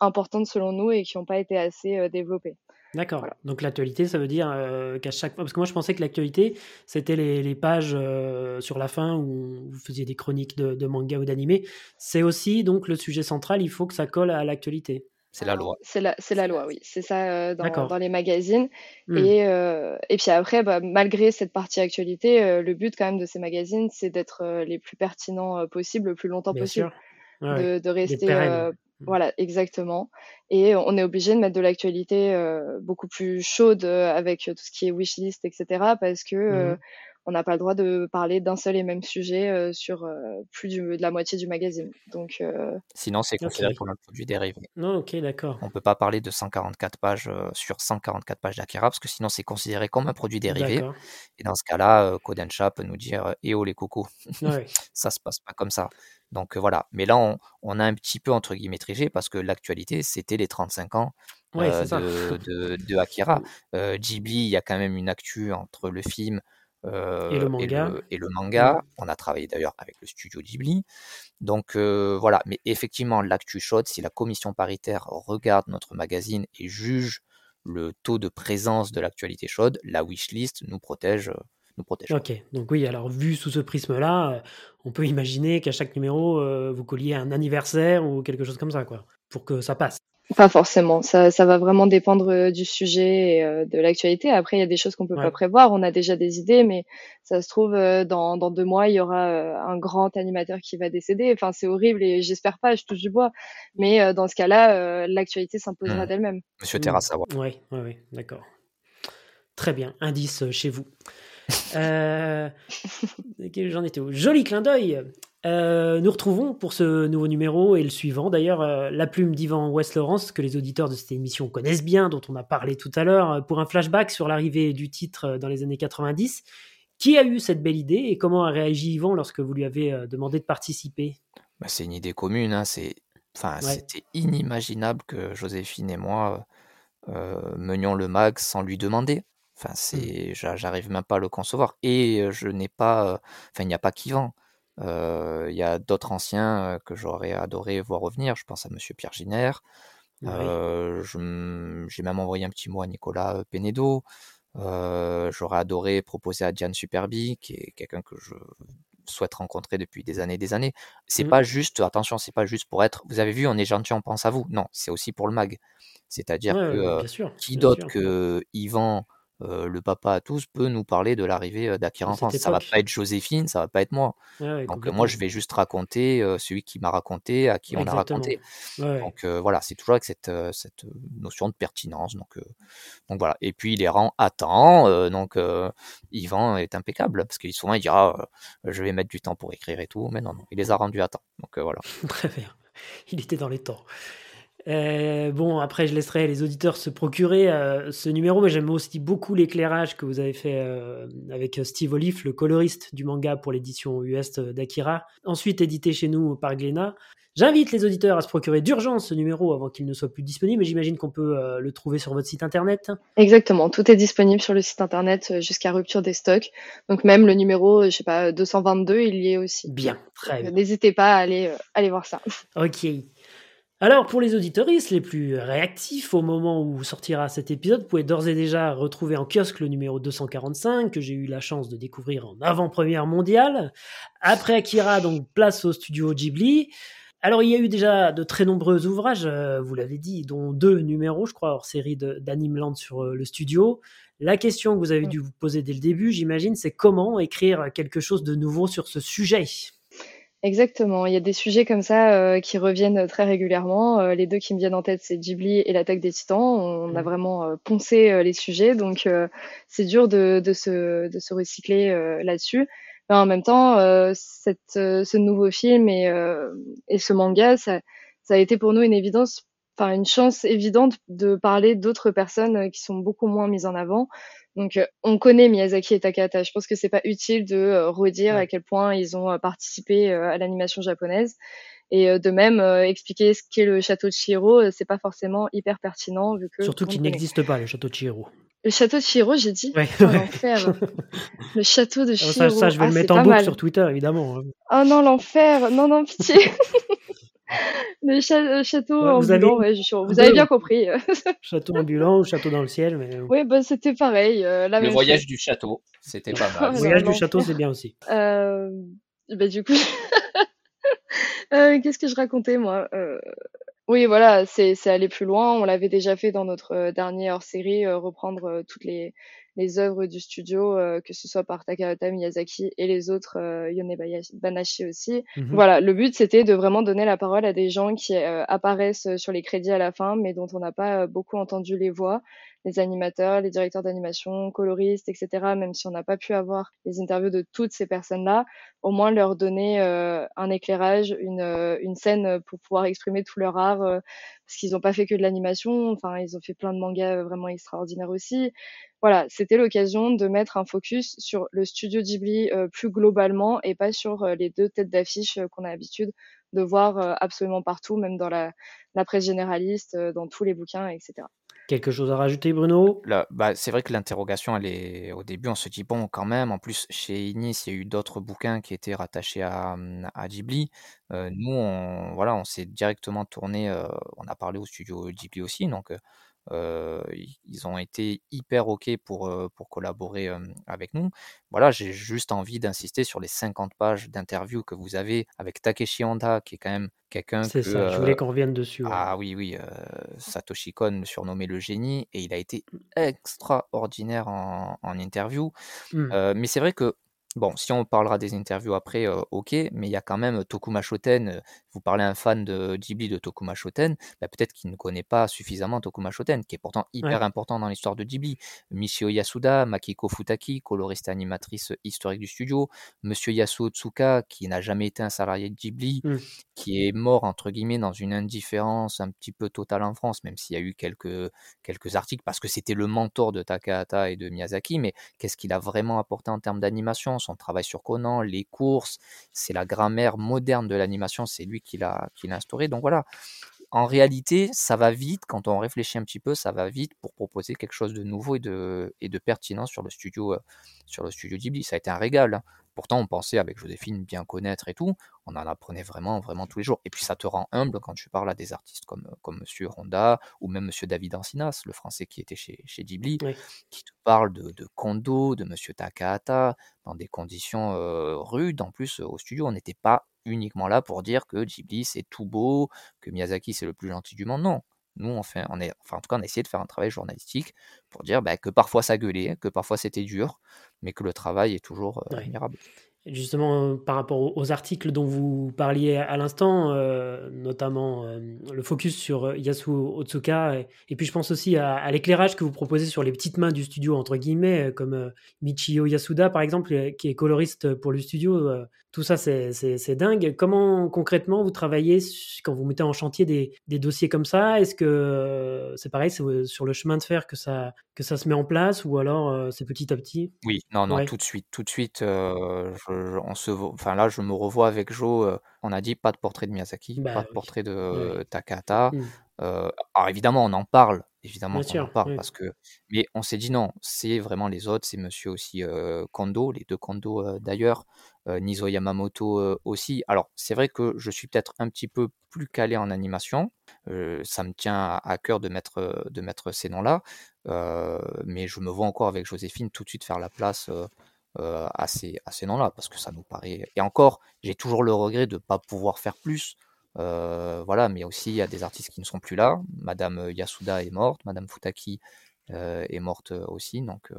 Speaker 2: importantes selon nous et qui n'ont pas été assez développées.
Speaker 1: D'accord. Donc l'actualité, ça veut dire euh, qu'à chaque fois, parce que moi je pensais que l'actualité, c'était les, pages euh, sur la fin où vous faisiez des chroniques de, manga ou d'animé. C'est aussi donc le sujet central, il faut que ça colle à l'actualité.
Speaker 3: C'est la loi.
Speaker 2: C'est la, c'est la loi, oui. C'est ça euh, dans, dans, les magazines. Hmm. Et, et puis après, bah, malgré cette partie actualité, le but quand même de ces magazines, c'est d'être les plus pertinents possible, le plus longtemps possible. de, de, rester. Voilà, exactement. Et on est obligé de mettre de l'actualité beaucoup plus chaude avec tout ce qui est wishlist, etc. Parce que mmh on n'a pas le droit de parler d'un seul et même sujet sur plus de la moitié du magazine. Donc,
Speaker 3: Sinon, c'est considéré comme un produit dérivé.
Speaker 1: Non, ok, d'accord.
Speaker 3: On ne peut pas parler de 144 pages sur 144 pages d'Akira parce que sinon, c'est considéré comme un produit dérivé. Et dans ce cas-là, Kodansha peut nous dire Eh oh les cocos, ouais. ça se passe pas comme ça. Donc voilà. Mais là, on, a un petit peu entre guillemets trigé parce que l'actualité, c'était les 35 ans de, de, Akira. Euh, Ghibli, il y a quand même une actu entre le film et, le manga. Mmh. On a travaillé d'ailleurs avec le studio Ghibli. Donc voilà. Mais effectivement, l'actu chaude, si la commission paritaire regarde notre magazine et juge le taux de présence de l'actualité chaude, la wishlist nous protège nous protège.
Speaker 1: Ok, donc oui, alors vu sous ce prisme-là, euh, on peut imaginer qu'à chaque numéro, euh, vous colliez un anniversaire ou quelque chose comme ça, quoi, pour que ça passe.
Speaker 2: Pas forcément. Ça, ça va vraiment dépendre euh, du sujet et de l'actualité. Après, il y a des choses qu'on peut pas prévoir. On a déjà des idées, mais ça se trouve dans, dans deux mois, il y aura un grand animateur qui va décéder. Enfin, c'est horrible et j'espère pas. Je touche du bois. Mais dans ce cas-là, l'actualité s'imposera mmh. d'elle-même.
Speaker 3: Monsieur Terrasse,
Speaker 1: Oui, oui, oui, d'accord. Très bien. Indice chez vous. Euh, j'en étais où? Joli clin d'œil. Euh, nous retrouvons pour ce nouveau numéro et le suivant d'ailleurs euh, la plume d'Ivan West Laurence que les auditeurs de cette émission connaissent bien, dont on a parlé tout à l'heure, pour un flashback sur l'arrivée du titre dans les années 90. Qui a eu cette belle idée et comment a réagi Yvan lorsque vous lui avez demandé de participer?
Speaker 3: Bah, C'est une idée commune, hein. c'est... Enfin, c'était inimaginable que Joséphine et moi menions le mag sans lui demander. Enfin, mmh. c'est, j'arrive même pas à le concevoir. Et je n'ai pas, enfin, il n'y a pas qu'Yvan. Il y a d'autres anciens que j'aurais adoré voir revenir. Je pense à Monsieur Pierre Giner. j'ai même envoyé un petit mot à Nicolas Penedo. j'aurais adoré proposer à Diane Superbi, qui est quelqu'un que je souhaite rencontrer depuis des années et des années. C'est mmh. pas juste, attention, c'est pas juste pour être, vous avez vu, on est gentil, on pense à vous. Non, c'est aussi pour le mag. C'est-à-dire que qui d'autre que Yvan euh, le papa à tous peut nous parler de l'arrivée euh, d'Akira en France. Ça va pas être Joséphine, ça va pas être moi. Donc moi, je vais juste raconter euh, celui qui m'a raconté, à qui on a raconté. Donc voilà, c'est toujours avec cette, cette notion de pertinence. Donc, donc voilà. Et puis il les rend à temps. donc Yvan est impeccable parce qu'il souvent il dira je vais mettre du temps pour écrire et tout, mais non, non, il les a rendus à temps. Donc voilà.
Speaker 1: Très bien. Il était dans les temps. Euh, bon, après, je laisserai les auditeurs se procurer euh, ce numéro, mais j'aime aussi beaucoup l'éclairage que vous avez fait euh, avec Steve Olive, le coloriste du manga pour l'édition US d'Akira, ensuite édité chez nous par Glénat. J'invite les auditeurs à se procurer d'urgence ce numéro avant qu'il ne soit plus disponible, mais j'imagine qu'on peut le trouver sur votre site internet.
Speaker 2: Exactement, tout est disponible sur le site internet jusqu'à rupture des stocks. Donc même le numéro, je sais pas, 222, il y est aussi.
Speaker 1: Bien, très bien.
Speaker 2: N'hésitez pas à aller, aller voir ça.
Speaker 1: Ok. Alors, pour les auditoristes les plus réactifs au moment où sortira cet épisode, vous pouvez d'ores et déjà retrouver en kiosque le numéro 245 que j'ai eu la chance de découvrir en avant-première mondiale. Après Akira, donc place au studio Ghibli. Alors, il y a eu déjà de très nombreux ouvrages, euh, vous l'avez dit, dont deux numéros, je crois, hors série d'Animeland sur euh, le studio. La question que vous avez dû vous poser dès le début, j'imagine, c'est comment écrire quelque chose de nouveau sur ce sujet?
Speaker 2: Exactement, il y a des sujets comme ça euh, qui reviennent très régulièrement. Euh, les deux qui me viennent en tête, c'est Ghibli et l'attaque des Titans. On a mmh. vraiment euh, poncé les sujets, donc c'est dur de, de, se, de se recycler là-dessus. Mais en même temps, cette, ce nouveau film et, et ce manga, ça, ça a été pour nous une évidence, enfin une chance évidente de parler d'autres personnes qui sont beaucoup moins mises en avant. Donc, euh, on connaît Miyazaki et Takahata. Je pense que c'est pas utile de euh, redire à quel point ils ont euh, participé à l'animation japonaise. Et de même, expliquer ce qu'est le château de Chihiro, c'est pas forcément hyper pertinent vu que.
Speaker 1: Surtout qu'il n'existe pas le château de Chihiro.
Speaker 2: Le château de Chihiro, j'ai dit? Ouais. Oh, l'enfer. le château de Chihiro.
Speaker 1: Ça, ça je vais le ah, mettre en boucle sur Twitter, évidemment. Hein.
Speaker 2: Oh non, l'enfer. Non, non, pitié. Le château ambulant, ouais, vous avez bien compris.
Speaker 1: château ambulant ou château dans le ciel. Mais...
Speaker 2: Oui, bah, c'était pareil.
Speaker 3: le voyage du château, c'était pas mal.
Speaker 1: le voyage du château, c'est bien aussi.
Speaker 2: Bah, du coup, qu'est-ce que je racontais, moi oui, voilà, c'est aller plus loin. On l'avait déjà fait dans notre dernière hors-série, reprendre toutes les, les œuvres du studio, euh, que ce soit par Takahata Miyazaki et les autres, euh, Yone Banashi aussi. Mhm. Voilà, le but c'était de vraiment donner la parole à des gens qui euh, apparaissent sur les crédits à la fin, mais dont on n'a pas beaucoup entendu les voix, les animateurs, les directeurs d'animation, coloristes, etc. Même si on n'a pas pu avoir les interviews de toutes ces personnes-là, au moins leur donner un éclairage, une, une scène pour pouvoir exprimer tout leur art, parce qu'ils n'ont pas fait que de l'animation. Enfin, ils ont fait plein de mangas vraiment extraordinaires aussi voilà, c'était l'occasion de mettre un focus sur le studio Ghibli euh, plus globalement et pas sur euh, les deux têtes d'affiche euh, qu'on a l'habitude de voir absolument partout, même dans la, presse généraliste, dans tous les bouquins, etc.
Speaker 1: Quelque chose à rajouter, Bruno?
Speaker 3: Bah, C'est vrai que l'interrogation, elle est au début, on se dit bon, quand même. En plus, chez Inis, il y a eu d'autres bouquins qui étaient rattachés à, à Ghibli. nous, on, voilà, on s'est directement tourné. on a parlé au studio Ghibli aussi, donc ils ont été hyper OK pour, pour collaborer avec nous. Voilà, j'ai juste envie d'insister sur les 50 pages d'interview que vous avez avec Takeshi Honda, qui est quand même quelqu'un
Speaker 1: C'est ça, je voulais qu'on revienne dessus.
Speaker 3: Ah oui, oui, Satoshi Kon surnommé le génie, et il a été mmh. extraordinaire en, interview. Mmh. mais c'est vrai que Bon, si on parlera des interviews après, ok, mais il y a quand même Tokuma Shoten. vous parlez à un fan de Ghibli de Tokuma Shoten, bah, peut-être qu'il ne connaît pas suffisamment Tokuma Shoten, qui est pourtant hyper important dans l'histoire de Ghibli. Michio Yasuda, Makiko Futaki, coloriste et animatrice historique du studio, Monsieur Yasuo Tsuka, qui n'a jamais été un salarié de Ghibli, mmh. qui est mort entre guillemets dans une indifférence un petit peu totale en France, même s'il y a eu quelques, quelques articles, parce que c'était le mentor de Takahata et de Miyazaki, mais qu'est-ce qu'il a vraiment apporté en termes d'animation? Son travail sur Conan, les courses, c'est la grammaire moderne de l'animation, c'est lui qui l'a instauré. Donc voilà, en réalité, ça va vite, quand on réfléchit un petit peu, ça va vite pour proposer quelque chose de nouveau et de, et de pertinent sur le studio, euh, sur le studio Ghibli. Ça a été un régal. Hein. Pourtant, on pensait avec Joséphine bien connaître et tout, on en apprenait vraiment, vraiment tous les jours. Et puis ça te rend humble quand tu parles à des artistes comme, comme Monsieur Honda ou même Monsieur David Ancinas, le français qui était chez, chez Ghibli, qui te parle de, de, Kondo, de Monsieur Takahata, dans des conditions euh, rudes. En plus, au studio, on n'était pas uniquement là pour dire que Ghibli c'est tout beau, que Miyazaki c'est le plus gentil du monde. Non, nous, on fait, on est, enfin, en tout cas, on a essayé de faire un travail journalistique pour dire bah, que parfois ça gueulait, que parfois c'était dur, mais que le travail est toujours euh, admirable.
Speaker 1: Justement, euh, par rapport aux articles dont vous parliez à l'instant, euh, notamment le focus sur Yasuo Otsuka, et, puis je pense aussi à, l'éclairage que vous proposez sur les petites mains du studio, entre guillemets, comme Michio Yasuda, par exemple, qui est coloriste pour le studio. tout ça, c'est dingue. Comment concrètement vous travaillez quand vous mettez en chantier des, des dossiers comme ça? Est-ce que c'est pareil, c'est sur le chemin de fer que ça, que ça se met en place, ou alors c'est petit à petit?
Speaker 3: Oui, non, non, tout de suite, tout de suite. Je on se, enfin là, je me revois avec Joe. Euh, on a dit pas de portrait de Miyazaki, bah pas de portrait de Takata. Mmh. Euh, alors évidemment, on en parle, évidemment on en parle parce que, mais on s'est dit non, c'est vraiment les autres, c'est Monsieur aussi euh, Kondo, les deux Kondo d'ailleurs, Nizo Yamamoto aussi. Alors c'est vrai que je suis peut-être un petit peu plus calé en animation, ça me tient à, cœur de mettre de mettre ces noms-là, mais je me vois encore avec Joséphine tout de suite faire la place euh, à ces, noms-là, parce que ça nous paraît. Et encore, j'ai toujours le regret de ne pas pouvoir faire plus. Euh, voilà, mais aussi il y a des artistes qui ne sont plus là. Madame Yasuda est morte, Madame Futaki euh, est morte aussi, donc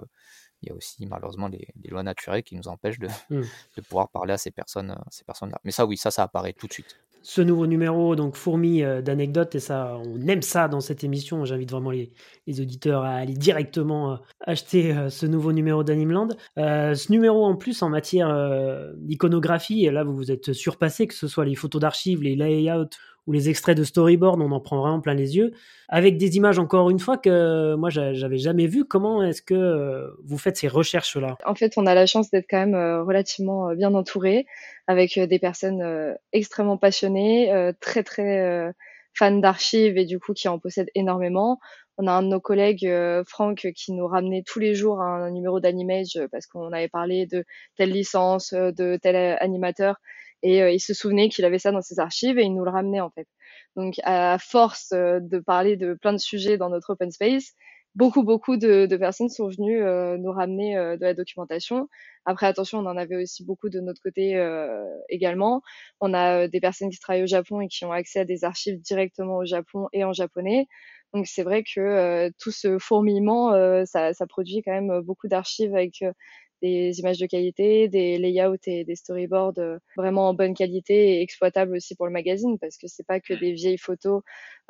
Speaker 3: il y a aussi malheureusement des, lois naturelles qui nous empêchent de, mmh. de pouvoir parler à ces personnes, ces personnes-là. Mais ça, oui, ça, ça apparaît tout de suite
Speaker 1: ce nouveau numéro, donc fourmi euh, d'anecdotes, et ça, on aime ça dans cette émission. J'invite vraiment les, auditeurs à aller directement euh, acheter euh, ce nouveau numéro d'Animeland. ce numéro, en plus, en matière d'iconographie, là, vous vous êtes surpassé, que ce soit les photos d'archives, les layouts ou les extraits de storyboard, on en prend vraiment plein les yeux, avec des images encore une fois que moi j'avais jamais vu. Comment est-ce que vous faites ces recherches-là?
Speaker 2: En fait, on a la chance d'être quand même relativement bien entouré, avec des personnes extrêmement passionnées, très très fans d'archives et du coup qui en possèdent énormément. On a un de nos collègues, Franck, qui nous ramenait tous les jours un, numéro d'Animage parce qu'on avait parlé de telle licence, de tel animateur et il se souvenait qu'il avait ça dans ses archives et il nous le ramenait en fait. Donc à force de parler de plein de sujets dans notre open space, beaucoup, beaucoup de, de personnes sont venues euh, nous ramener euh, de la documentation. Après, attention, on en avait aussi beaucoup de notre côté euh, également. On a des personnes qui travaillent au Japon et qui ont accès à des archives directement au Japon et en japonais. Donc c'est vrai que tout ce fourmillement, ça, ça, produit quand même beaucoup d'archives avec des images de qualité, des layouts et des storyboards euh, vraiment en bonne qualité et exploitables aussi pour le magazine parce que c'est pas que des vieilles photos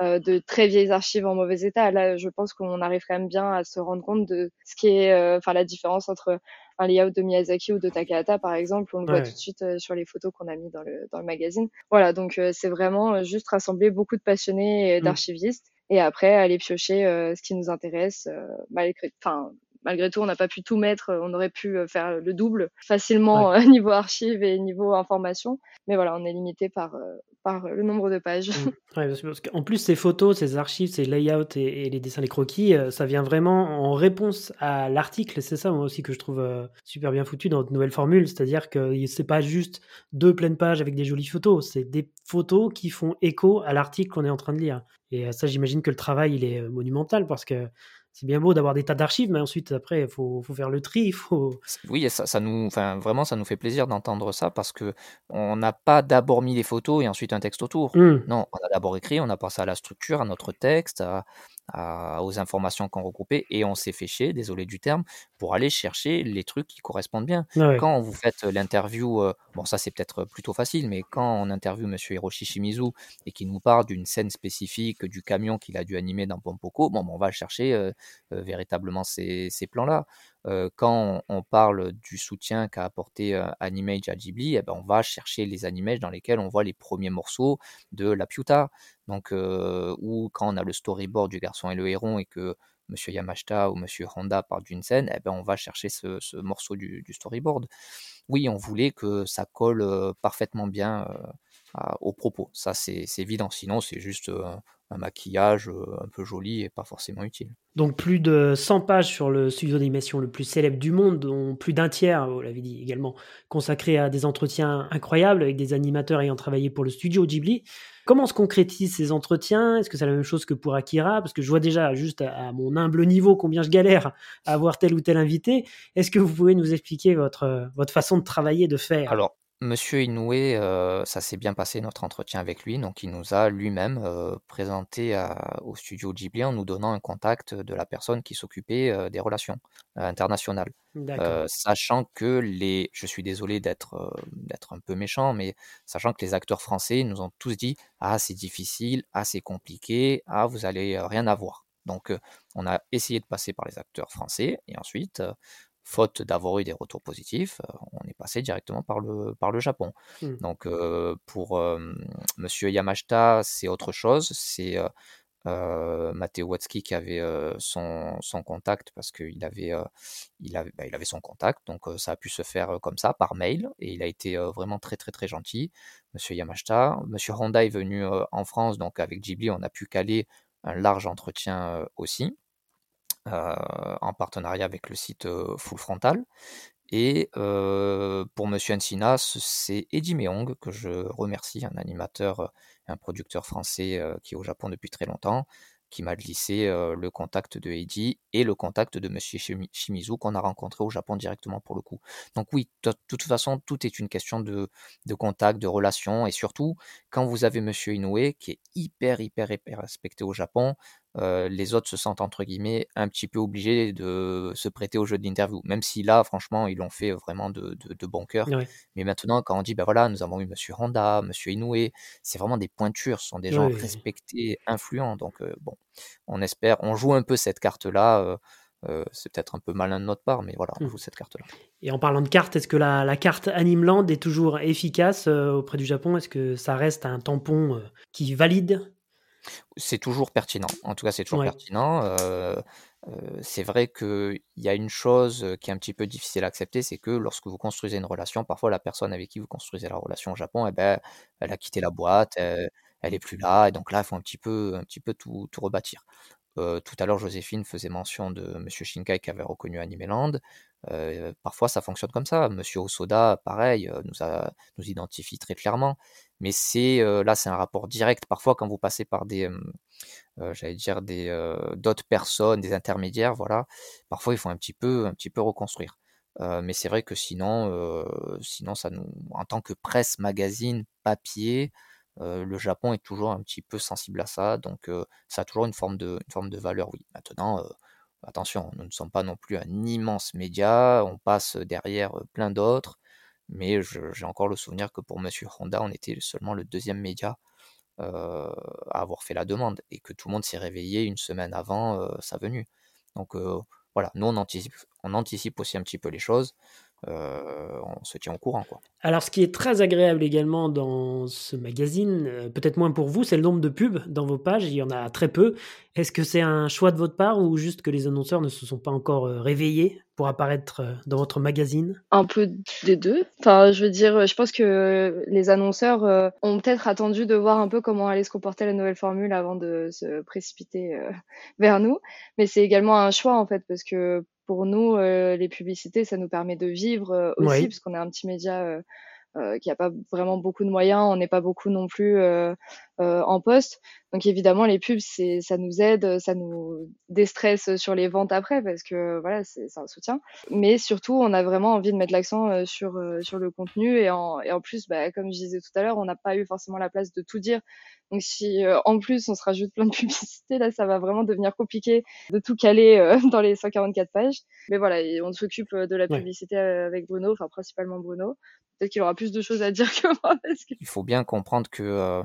Speaker 2: euh, de très vieilles archives en mauvais état. Là, je pense qu'on arrive quand même bien à se rendre compte de ce qui est, euh, enfin, la différence entre un layout de Miyazaki ou de Takahata, par exemple. On le voit tout de suite sur les photos qu'on a mis dans le, dans le magazine. Voilà, donc c'est vraiment juste rassembler beaucoup de passionnés et mm. d'archivistes. Et après, aller piocher ce qui nous intéresse, malgré, enfin, malgré tout, on n'a pas pu tout mettre. Euh, on aurait pu euh, faire le double facilement ouais. Euh, niveau archive et niveau information. Mais voilà, on est limité par, par le nombre de pages. Mmh.
Speaker 1: parce qu'en plus, ces photos, ces archives, ces layouts et, les dessins, les croquis, ça vient vraiment en réponse à l'article. C'est ça, moi aussi, que je trouve super bien foutu dans notre nouvelle formule. C'est-à-dire que c'est pas juste deux pleines pages avec des jolies photos. C'est des photos qui font écho à l'article qu'on est en train de lire. Et ça, j'imagine que le travail, il est monumental parce que c'est bien beau d'avoir des tas d'archives, mais ensuite, après, il faut, faut, faire le tri. Faut...
Speaker 3: Oui, ça, ça nous, enfin, vraiment, ça nous fait plaisir d'entendre ça parce que on n'a pas d'abord mis les photos et ensuite un texte autour. Mmh. Non, on a d'abord écrit, on a pensé à la structure, à notre texte, à, aux informations qu'on regroupait et on s'est fait chier, désolé du terme, pour aller chercher les trucs qui correspondent bien. Quand vous faites l'interview, euh, bon ça c'est peut-être plutôt facile, mais quand on interviewe Monsieur Hiroshi Shimizu et qu'il nous parle d'une scène spécifique du camion qu'il a dû animer dans Pompoko, bon, on va chercher euh, euh, véritablement ces, ces plans-là. Quand on, parle du soutien qu'a apporté Animage à Ghibli, eh ben, on va chercher les animages dans lesquels on voit les premiers morceaux de la Piuta. Donc, ou quand on a le storyboard du garçon et le héron et que Monsieur Yamashita ou Monsieur Honda parlent d'une scène, eh ben, on va chercher ce, morceau du, storyboard. Oui, on voulait que ça colle parfaitement bien au propos. Ça, c'est évident. Sinon, c'est juste un maquillage un peu joli et pas forcément utile.
Speaker 1: Donc plus de 100 pages sur le studio d'animation le plus célèbre du monde, dont plus d'un tiers, vous l'avez dit également, consacré à des entretiens incroyables avec des animateurs ayant travaillé pour le studio Ghibli. Comment se concrétisent ces entretiens? Est-ce que c'est la même chose que pour Akira? Parce que je vois déjà, juste à, mon humble niveau, combien je galère à avoir tel ou tel invité. Est-ce que vous pouvez nous expliquer votre, votre façon de travailler, de faire?
Speaker 3: Alors, Monsieur Inoue, euh, ça s'est bien passé notre entretien avec lui, donc il nous a lui-même euh, présenté au studio Ghibli en nous donnant un contact de la personne qui s'occupait euh, des relations internationales. sachant que les, je suis désolé d'être d'être un peu méchant, mais sachant que les acteurs français nous ont tous dit ah c'est difficile, ah c'est compliqué, ah vous allez rien avoir. Donc on a essayé de passer par les acteurs français et ensuite faute d'avoir eu des retours positifs, euh, on est passé directement par le, par le Japon. Mmh. Donc euh, pour Monsieur Yamashita, c'est autre chose. C'est euh, Matteo Watsky qui avait son, son, contact parce qu'il avait, il avait, bah, il avait son contact, donc ça a pu se faire comme ça par mail et il a été vraiment très très très gentil, Monsieur Yamashita. Monsieur Honda est venu en France, donc avec Ghibli, on a pu caler un large entretien aussi. Euh, en partenariat avec le site euh, Full Frontal. Et euh, pour Monsieur Encinas, c'est Eddie Meong, que je remercie, un animateur, un producteur français qui est au Japon depuis très longtemps, qui m'a glissé le contact de Eddie et le contact de Monsieur Shimizu qu'on a rencontré au Japon directement pour le coup. Donc oui, de toute façon, tout est une question de, de contact, de relation, et surtout quand vous avez Monsieur Inoue qui est hyper hyper hyper respecté au Japon, les autres se sentent entre guillemets un petit peu obligés de se prêter au jeu d'interview. Même si là, franchement, ils l'ont fait vraiment de, de, bon cœur. Mais maintenant, quand on dit, ben voilà, nous avons eu Monsieur Honda, Monsieur Inoue, c'est vraiment des pointures, ce sont des gens respectés, influents. Donc bon, on espère, on joue un peu cette carte-là. c'est peut-être un peu malin de notre part, mais voilà, on mmh. joue cette carte-là.
Speaker 1: Et en parlant de carte, est-ce que la, la carte Animeland est toujours efficace auprès du Japon? Est-ce que ça reste un tampon qui valide?
Speaker 3: C'est toujours pertinent. En tout cas, c'est toujours pertinent. Euh, euh, c'est vrai qu'il y a une chose qui est un petit peu difficile à accepter, c'est que lorsque vous construisez une relation, parfois la personne avec qui vous construisez la relation au Japon, eh ben, elle a quitté la boîte, elle, est plus là, et donc là, il faut un petit peu, un petit peu tout, tout rebâtir. tout à l'heure, Joséphine faisait mention de Monsieur Shinkai qui avait reconnu Animeland. parfois, ça fonctionne comme ça. Monsieur Osoda, pareil, nous, a, nous identifie très clairement. Mais c'est là, c'est un rapport direct. Parfois, quand vous passez par des, j'allais dire des d'autres personnes, des intermédiaires, voilà. Parfois, il faut un petit peu, un petit peu reconstruire. mais c'est vrai que sinon, sinon, ça nous, en tant que presse, magazine, papier, le Japon est toujours un petit peu sensible à ça, donc ça a toujours une forme de, une forme de valeur, oui. Maintenant, attention, nous ne sommes pas non plus un immense média, on passe derrière plein d'autres, mais j'ai encore le souvenir que pour Monsieur Honda, on était seulement le deuxième média à avoir fait la demande, et que tout le monde s'est réveillé une semaine avant sa venue. Donc voilà, nous on anticipe aussi un petit peu les choses. Euh, on se tient au courant. Quoi.
Speaker 1: Alors, ce qui est très agréable également dans ce magazine, euh, peut-être moins pour vous, c'est le nombre de pubs dans vos pages. Il y en a très peu. Est-ce que c'est un choix de votre part ou juste que les annonceurs ne se sont pas encore euh, réveillés pour apparaître dans votre magazine?
Speaker 2: Un peu des deux. Enfin, je veux dire, je pense que les annonceurs ont peut-être attendu de voir un peu comment allait se comporter la nouvelle formule avant de se précipiter vers nous. Mais c'est également un choix en fait, parce que pour nous, euh, les publicités, ça nous permet de vivre euh, aussi, parce qu'on est un petit média euh, euh, qui n'a pas vraiment beaucoup de moyens, on n'est pas beaucoup non plus euh, en poste. Donc évidemment, les pubs, c'est, ça nous aide, ça nous déstresse sur les ventes après parce que voilà, c'est, c'est un soutien. Mais surtout, on a vraiment envie de mettre l'accent sur sur le contenu et en, et en plus, bah, comme je disais tout à l'heure, on n'a pas eu forcément la place de tout dire. Donc si en plus on se rajoute plein de publicités, là, ça va vraiment devenir compliqué de tout caler dans les 144 pages. Mais voilà, on s'occupe de la publicité avec Bruno, enfin principalement Bruno. Peut-être qu'il aura plus de choses à dire que moi.
Speaker 3: Il faut bien comprendre que euh, euh,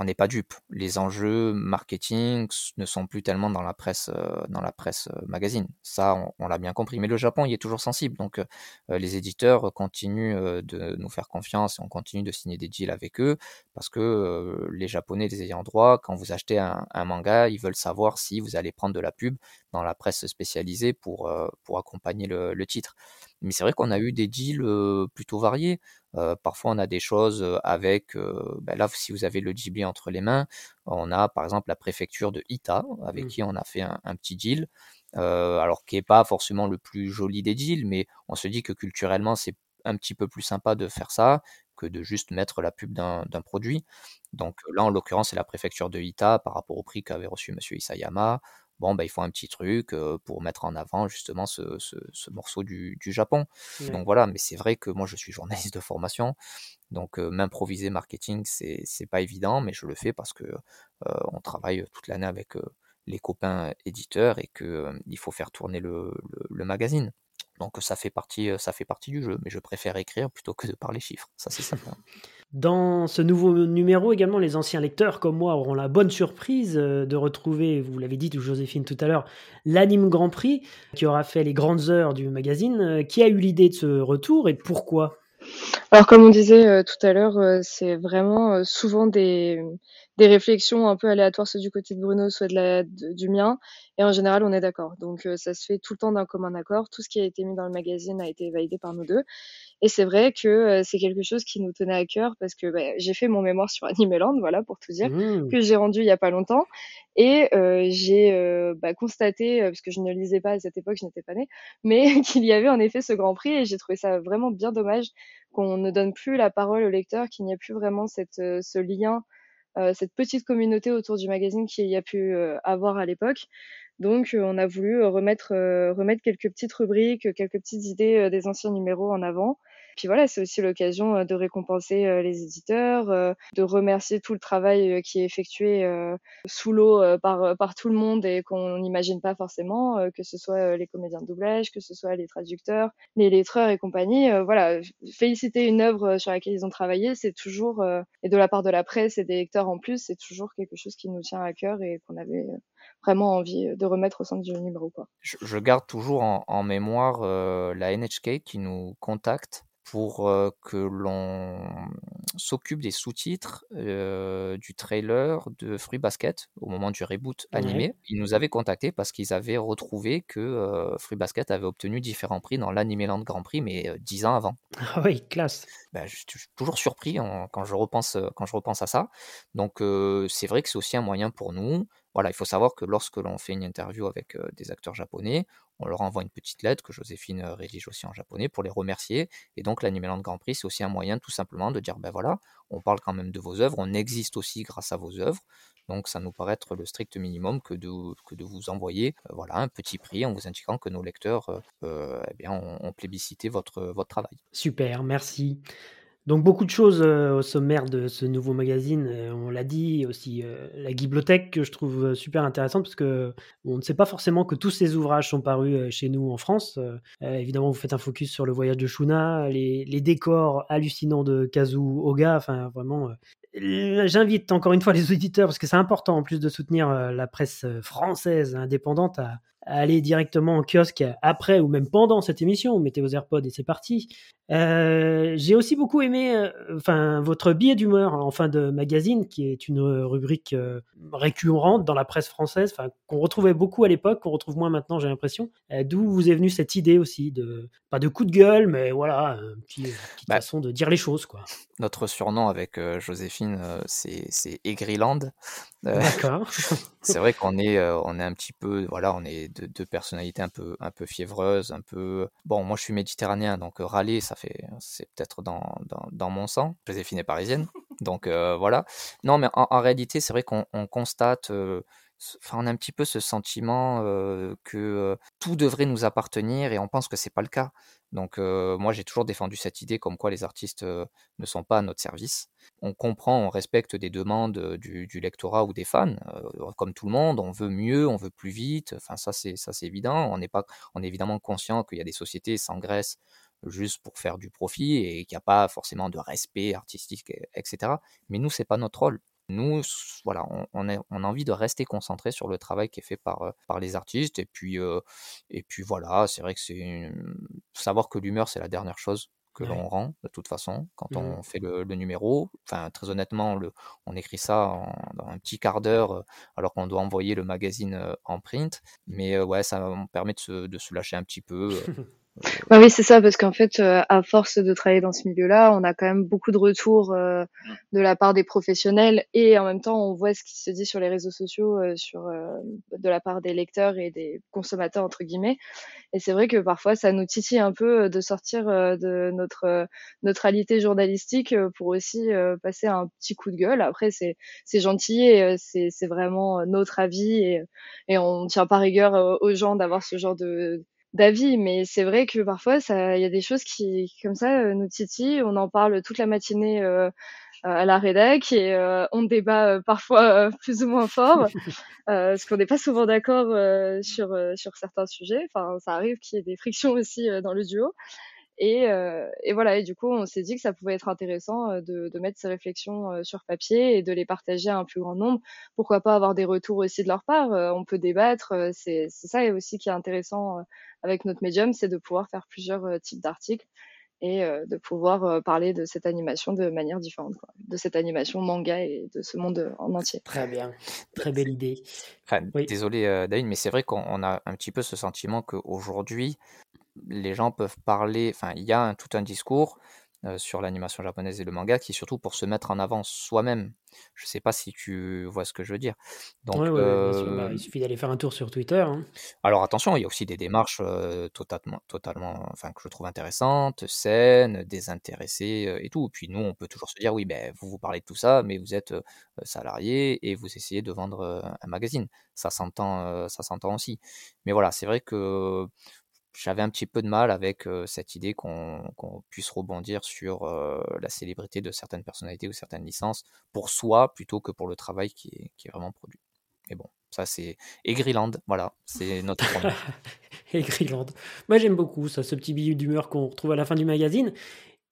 Speaker 3: on n'est pas dupe. Les enjeux marketing ne sont plus tellement dans la presse, euh, dans la presse euh, magazine. Ça, on, l'a bien compris. Mais le Japon y est toujours sensible. Donc, les éditeurs continuent de nous faire confiance et on continue de signer des deals avec eux parce que les Japonais, les ayants droit, quand vous achetez un, manga, ils veulent savoir si vous allez prendre de la pub dans la presse spécialisée pour, pour accompagner le titre. Mais c'est vrai qu'on a eu des deals plutôt variés. Euh, parfois, on a des choses avec, ben là, si vous avez le Ghibli entre les mains, on a par exemple la préfecture de Ita, avec mmh. qui on a fait un, petit deal, alors qui n'est pas forcément le plus joli des deals, mais on se dit que culturellement, c'est un petit peu plus sympa de faire ça que de juste mettre la pub d'un produit. Donc là, en l'occurrence, c'est la préfecture de Ita par rapport au prix qu'avait reçu M. Isayama bon, bah, il faut un petit truc pour mettre en avant justement ce, morceau du, Japon. Donc voilà, mais c'est vrai que moi je suis journaliste de formation, donc m'improviser marketing, c'est, pas évident, mais je le fais parce que on travaille toute l'année avec les copains éditeurs et qu'il faut faire tourner le, magazine. Donc ça fait partie, ça fait partie du jeu, mais je préfère écrire plutôt que de parler chiffres. Ça c'est simple.
Speaker 1: Dans ce nouveau numéro également, les anciens lecteurs comme moi auront la bonne surprise euh, de retrouver, vous l'avez dit Joséphine tout à l'heure, l'anime Grand Prix qui aura fait les grandes heures du magazine. Euh, qui a eu l'idée de ce retour et pourquoi?
Speaker 2: Alors comme on disait euh, tout à l'heure, c'est vraiment souvent des, des réflexions un peu aléatoires, soit du côté de Bruno, soit de la, du mien. Et en général, on est d'accord. Donc ça se fait tout le temps d'un commun accord. Tout ce qui a été mis dans le magazine a été validé par nous deux. Et c'est vrai que euh, c'est quelque chose qui nous tenait à cœur parce que bah, j'ai fait mon mémoire sur Animeland, voilà, pour tout dire, mmh. que j'ai rendu il y a pas longtemps. Et euh, j'ai euh, bah, constaté, parce que je ne lisais pas à cette époque, je n'étais pas née, mais qu'il y avait en effet ce Grand Prix et j'ai trouvé ça vraiment bien dommage qu'on ne donne plus la parole au lecteur, qu'il n'y ait plus vraiment cette, ce lien, cette petite communauté autour du magazine qu'il y a pu avoir à l'époque. Donc, on a voulu remettre, remettre quelques petites rubriques, quelques petites idées des anciens numéros en avant puis voilà, c'est aussi l'occasion euh, de récompenser euh, les éditeurs, euh, de remercier tout le travail qui est effectué sous l'eau par, par tout le monde et qu'on n'imagine pas forcément, que ce soit les comédiens de doublage, que ce soit les traducteurs, les lettreurs et compagnie. Voilà, féliciter une œuvre sur laquelle ils ont travaillé, c'est toujours, et de la part de la presse et des lecteurs en plus, c'est toujours quelque chose qui nous tient à cœur et qu'on avait vraiment envie de remettre au centre du numéro.
Speaker 3: Je, garde toujours en mémoire la NHK qui nous contacte pour que l'on s'occupe des sous-titres du trailer de Fruit Basket au moment du reboot animé. Ils nous avaient contacté parce qu'ils avaient retrouvé que Fruit Basket avait obtenu différents prix dans l'Animeland Grand Prix, mais dix ans avant.
Speaker 1: Ah oui, classe.
Speaker 3: Ben, je suis toujours surpris quand, je repense, quand je repense à ça. Donc c'est vrai que c'est aussi un moyen pour nous voilà, il faut savoir que lorsque l'on fait une interview avec des acteurs japonais, on leur envoie une petite lettre que Joséphine rédige aussi en japonais pour les remercier. Et donc l'animéland Grand Prix, c'est aussi un moyen tout simplement de dire, ben voilà, on parle quand même de vos œuvres, on existe aussi grâce à vos œuvres. Donc ça nous paraît être le strict minimum que de, que de vous envoyer voilà, un petit prix en vous indiquant que nos lecteurs eh bien, ont, plébiscité votre travail.
Speaker 1: Super, merci. Donc beaucoup de choses euh, au sommaire de ce nouveau magazine, euh, on l'a dit, aussi euh, la bibliothèque que je trouve super intéressante parce que on ne sait pas forcément que tous ces ouvrages sont parus chez nous en France. évidemment, vous faites un focus sur le voyage de Shuna, les, les décors hallucinants de Kazu Oga, enfin vraiment J'invite encore une fois les auditeurs, parce que c'est important en plus de soutenir la presse française indépendante, à, aller directement en kiosque après ou même pendant cette émission. Vous mettez vos AirPods et c'est parti. Euh, j'ai aussi beaucoup aimé euh, enfin, votre billet d'humeur en fin de magazine, qui est une rubrique euh, récurrente dans la presse française, qu'on retrouvait beaucoup à l'époque, qu'on retrouve moins maintenant, j'ai l'impression. D'où vous est venue cette idée aussi, de pas de coup de gueule, mais voilà, une petite bah, façon de dire les choses. Quoi.
Speaker 3: Notre surnom avec Joséphine, c'est Aigriland.
Speaker 1: D'accord.
Speaker 3: c'est vrai qu'on est, on est un petit peu, voilà, on est deux, personnalités un peu, un peu fiévreuses, un peu. Bon, moi je suis méditerranéen, donc râler, ça c'est peut-être dans, dans, mon sang. Joséphine est parisienne, donc euh, voilà. Non, mais en, réalité, c'est vrai qu'on constate. Enfin, on a un petit peu ce sentiment que tout devrait nous appartenir et on pense que c'est pas le cas. Donc moi j'ai toujours défendu cette idée comme quoi les artistes ne sont pas à notre service. On comprend, on respecte des demandes du, du lectorat ou des fans, comme tout le monde. On veut mieux, on veut plus vite. Enfin ça c'est ça c'est évident. On n'est pas, est évidemment conscient qu'il y a des sociétés sans graisse juste pour faire du profit et qu'il n'y a pas forcément de respect artistique, etc. Mais nous, c'est pas notre rôle. Nous, voilà, on, a, on, a, envie de rester concentré sur le travail qui est fait par, euh, par les artistes. Et puis, euh, et puis voilà, c'est vrai que c'est savoir que l'humeur, c'est la dernière chose que l'on rend de toute façon quand mmh on fait le, numéro. Enfin, très honnêtement, le, on écrit ça en, dans un petit quart d'heure euh, alors qu'on doit envoyer le magazine en print. Mais ouais, ça me permet de se, de se lâcher un petit peu.
Speaker 2: Bah oui, c'est ça, parce qu'en fait, euh, à force de travailler dans ce milieu-là, on a quand même beaucoup de retours euh, de la part des professionnels et en même temps, on voit ce qui se dit sur les réseaux sociaux, euh, sur de la part des lecteurs et des consommateurs entre guillemets. Et c'est vrai que parfois, ça nous titille un peu de sortir de notre neutralité journalistique pour aussi passer un petit coup de gueule. Après, c'est c'est gentil et c'est c'est vraiment notre avis et et on tient pas rigueur aux gens d'avoir ce genre de d'avis, mais c'est vrai que parfois, ça, il y a des choses qui, comme ça, euh, nous titillent. On en parle toute la matinée euh, à la rédac et euh, on débat parfois plus ou moins fort, parce qu'on n'est pas souvent d'accord sur sur certains sujets. Enfin, ça arrive qu'il y ait des frictions aussi dans le duo. Et, et, voilà, et du coup, on s'est dit que ça pouvait être intéressant de, de, mettre ces réflexions sur papier et de les partager à un plus grand nombre. Pourquoi pas avoir des retours aussi de leur part On peut débattre. C'est ça aussi qui est intéressant avec notre médium, c'est de pouvoir faire plusieurs types d'articles et de pouvoir parler de cette animation de manière différente, quoi. de cette animation manga et de ce monde en entier.
Speaker 1: Très bien, très belle idée.
Speaker 3: Désolé David, mais c'est vrai qu'on a un petit peu ce sentiment qu'aujourd'hui, les gens peuvent parler, enfin, il y a tout un discours euh, sur l'animation japonaise et le manga qui est surtout pour se mettre en avant soi-même. Je sais pas si tu vois ce que je veux dire.
Speaker 1: Donc, bah, euh, il suffit d'aller faire un tour sur Twitter. Hein.
Speaker 3: Alors attention, il y a aussi des démarches euh, totalement, totalement, enfin que je trouve intéressantes, saines, désintéressées et tout. Puis nous, on peut toujours se dire, oui, ben vous vous parlez de tout ça, mais vous êtes salarié et vous essayez de vendre un magazine. Ça s'entend, ça s'entend aussi. Mais voilà, c'est vrai que j'avais un petit peu de mal avec cette idée qu'on puisse rebondir sur la célébrité de certaines personnalités ou certaines licences pour soi plutôt que pour le travail qui est, vraiment produit. Mais bon, ça c'est Egriland, voilà, c'est notre.
Speaker 1: Moi j'aime beaucoup ce petit billet d'humeur qu'on retrouve à la fin du magazine.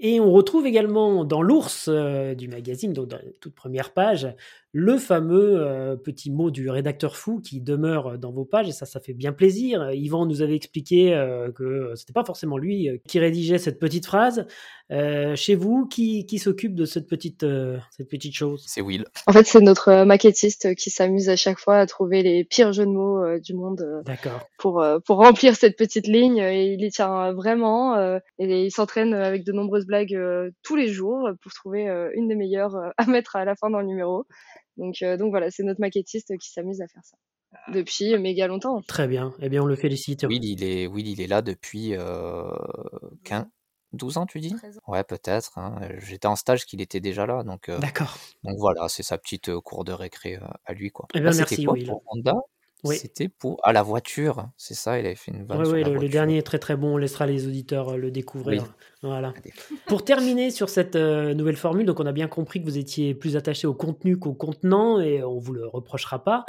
Speaker 1: Et on retrouve également dans l'ours du magazine, donc dans la toute première page, le fameux euh, petit mot du rédacteur fou qui demeure dans vos pages, et ça, ça fait bien plaisir. Yvan nous avait expliqué euh, que c'était pas forcément lui euh, qui rédigeait cette petite phrase. chez vous, qui, qui s'occupe de cette petite, cette petite chose?
Speaker 3: C'est Will.
Speaker 2: En fait, c'est notre maquettiste qui s'amuse à chaque fois à trouver les pires jeux de mots du monde pour, pour remplir cette petite ligne. Et il y tient vraiment, et il s'entraîne avec de nombreuses blagues tous les jours pour trouver une des meilleures à mettre à la fin dans le numéro. Donc, donc voilà, c'est notre maquettiste qui s'amuse à faire ça depuis méga longtemps.
Speaker 1: Très bien. Eh bien, on le félicite.
Speaker 3: Will, il est, Will, il est là depuis 15, 12 ans, tu dis? Ouais, peut-être. Hein. J'étais en stage qu'il était déjà là, donc.
Speaker 1: D'accord.
Speaker 3: Donc voilà, c'est sa petite cour de récré à lui, quoi.
Speaker 1: Eh bien, merci, quoi, Will.
Speaker 3: Honda? C'était pour à la voiture, c'est ça. Il avait fait une vanne.
Speaker 1: Oui, oui, le, dernier est très très bon. On laissera les auditeurs le découvrir. Voilà. Pour terminer sur cette nouvelle formule, donc on a bien compris que vous étiez plus attaché au contenu qu'au contenant, et on vous le reprochera pas.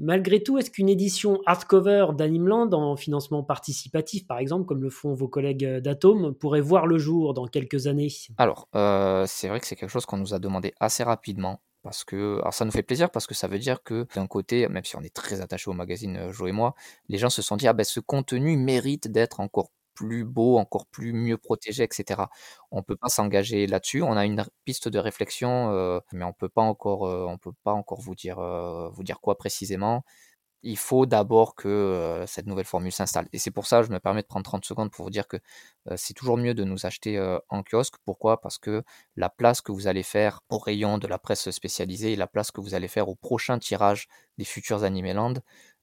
Speaker 1: Malgré tout, est-ce qu'une édition hardcover d'Animeland en financement participatif, par exemple, comme le font vos collègues d'Atome, pourrait voir le jour dans quelques années?
Speaker 3: Alors, euh, c'est vrai que c'est quelque chose qu'on nous a demandé assez rapidement. Parce que, alors ça nous fait plaisir parce que ça veut dire que d'un côté, même si on est très attaché au magazine euh, Jo et moi, les gens se sont dit ah ben ce contenu mérite d'être encore plus beau, encore plus mieux protégé, etc. On peut pas s'engager là-dessus. On a une piste de réflexion, euh, mais on peut pas encore, euh, on peut pas encore vous dire quoi précisément. Il faut d'abord que cette nouvelle formule s'installe. Et c'est pour ça, je me permets de prendre 30 secondes pour vous dire que c'est toujours mieux de nous acheter en kiosque. Pourquoi? Parce que la place que vous allez faire au rayon de la presse spécialisée et la place que vous allez faire au prochain tirage des futurs Animeland,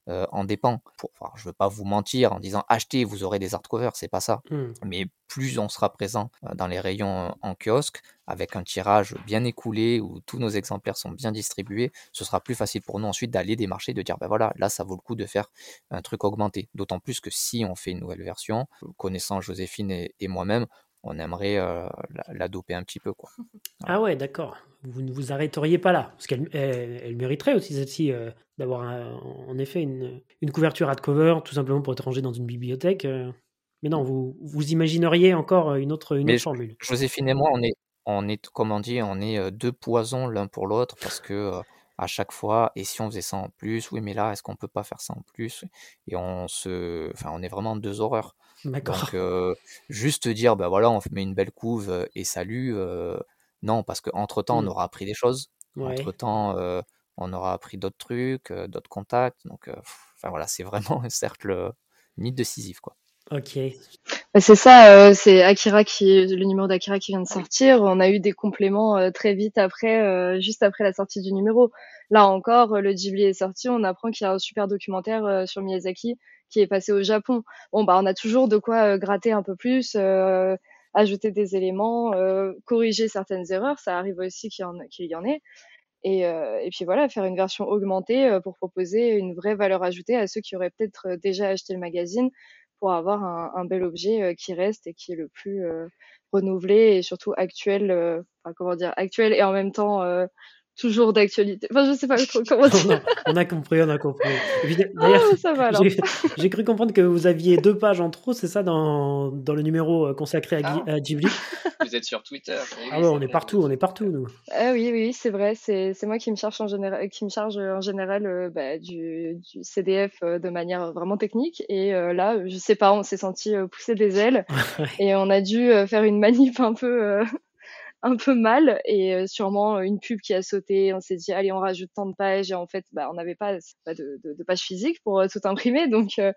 Speaker 3: euh, en dépend. Pour, enfin, je veux pas vous mentir en disant achetez, vous aurez des hardcovers, c'est pas ça. Mmh. Mais plus on sera présent euh, dans les rayons euh, en kiosque, avec un tirage bien écoulé où tous nos exemplaires sont bien distribués, ce sera plus facile pour nous ensuite d'aller démarcher, de dire ben voilà, là ça vaut le coup de faire un truc augmenté. D'autant plus que si on fait une nouvelle version, connaissant Joséphine et, moi-même, on aimerait la, doper un petit peu. Quoi.
Speaker 1: Ah ouais, d'accord. Vous ne vous arrêteriez pas là, parce qu'elle elle, mériterait aussi celle-ci d'avoir en effet une, une couverture hardcover, tout simplement pour être rangée dans une bibliothèque. Euh. mais non, vous, vous imagineriez encore une autre, une autre formule.
Speaker 3: Joséphine et moi, on est, on est, comment on dit, on est euh, deux poisons l'un pour l'autre parce que euh, à chaque fois, et si on faisait ça en plus, oui, mais là, est-ce qu'on peut pas faire ça en plus? Et on se, enfin, on est vraiment deux horreurs.
Speaker 1: D'accord.
Speaker 3: Donc, juste dire, ben voilà, on met une belle couve et salut. non, parce qu'entre temps, on mmh. aura appris des choses. Entre temps, on aura appris d'autres trucs, d'autres contacts. Donc, euh, enfin voilà, c'est vraiment un cercle ni décisif, quoi.
Speaker 1: Ok.
Speaker 2: Bah, c'est ça, euh, c'est Akira qui, le numéro d'Akira qui vient de sortir. On a eu des compléments très vite après, juste après la sortie du numéro. Là encore, le Ghibli est sorti, on apprend qu'il y a un super documentaire sur Miyazaki qui est passé au Japon. Bon, bah, on a toujours de quoi gratter un peu plus, ajouter des éléments, corriger certaines erreurs. Ça arrive aussi qu'il y, en ait. Et, euh, puis voilà, faire une version augmentée euh, pour proposer une vraie valeur ajoutée à ceux qui auraient peut-être euh, déjà acheté le magazine pour avoir un, un bel objet qui reste et qui est le plus renouvelé et surtout actuel, enfin, comment dire, actuel et en même temps toujours d'actualité. Enfin, je sais pas trop comment dire.
Speaker 1: on, a, compris, on a compris. D'ailleurs, oh, ça va alors. J'ai cru comprendre que vous aviez deux pages en trop, c'est ça, dans, dans le numéro euh, consacré à, ah. Ghibli
Speaker 4: Vous êtes sur Twitter.
Speaker 1: ah ouais, on est partout, on est partout, nous.
Speaker 2: Ah oui, oui, c'est vrai. C'est moi qui me charge en général, qui me charge en général euh, bah, du, du, CDF euh, de manière vraiment technique. Et là, je sais pas, on s'est senti pousser des ailes et on a dû faire une manip un peu un peu mal et euh, sûrement une pub qui a sauté. On s'est dit allez on rajoute tant de pages et en fait bah on n'avait pas, pas de, de, de, page physique pour euh, tout imprimer donc euh,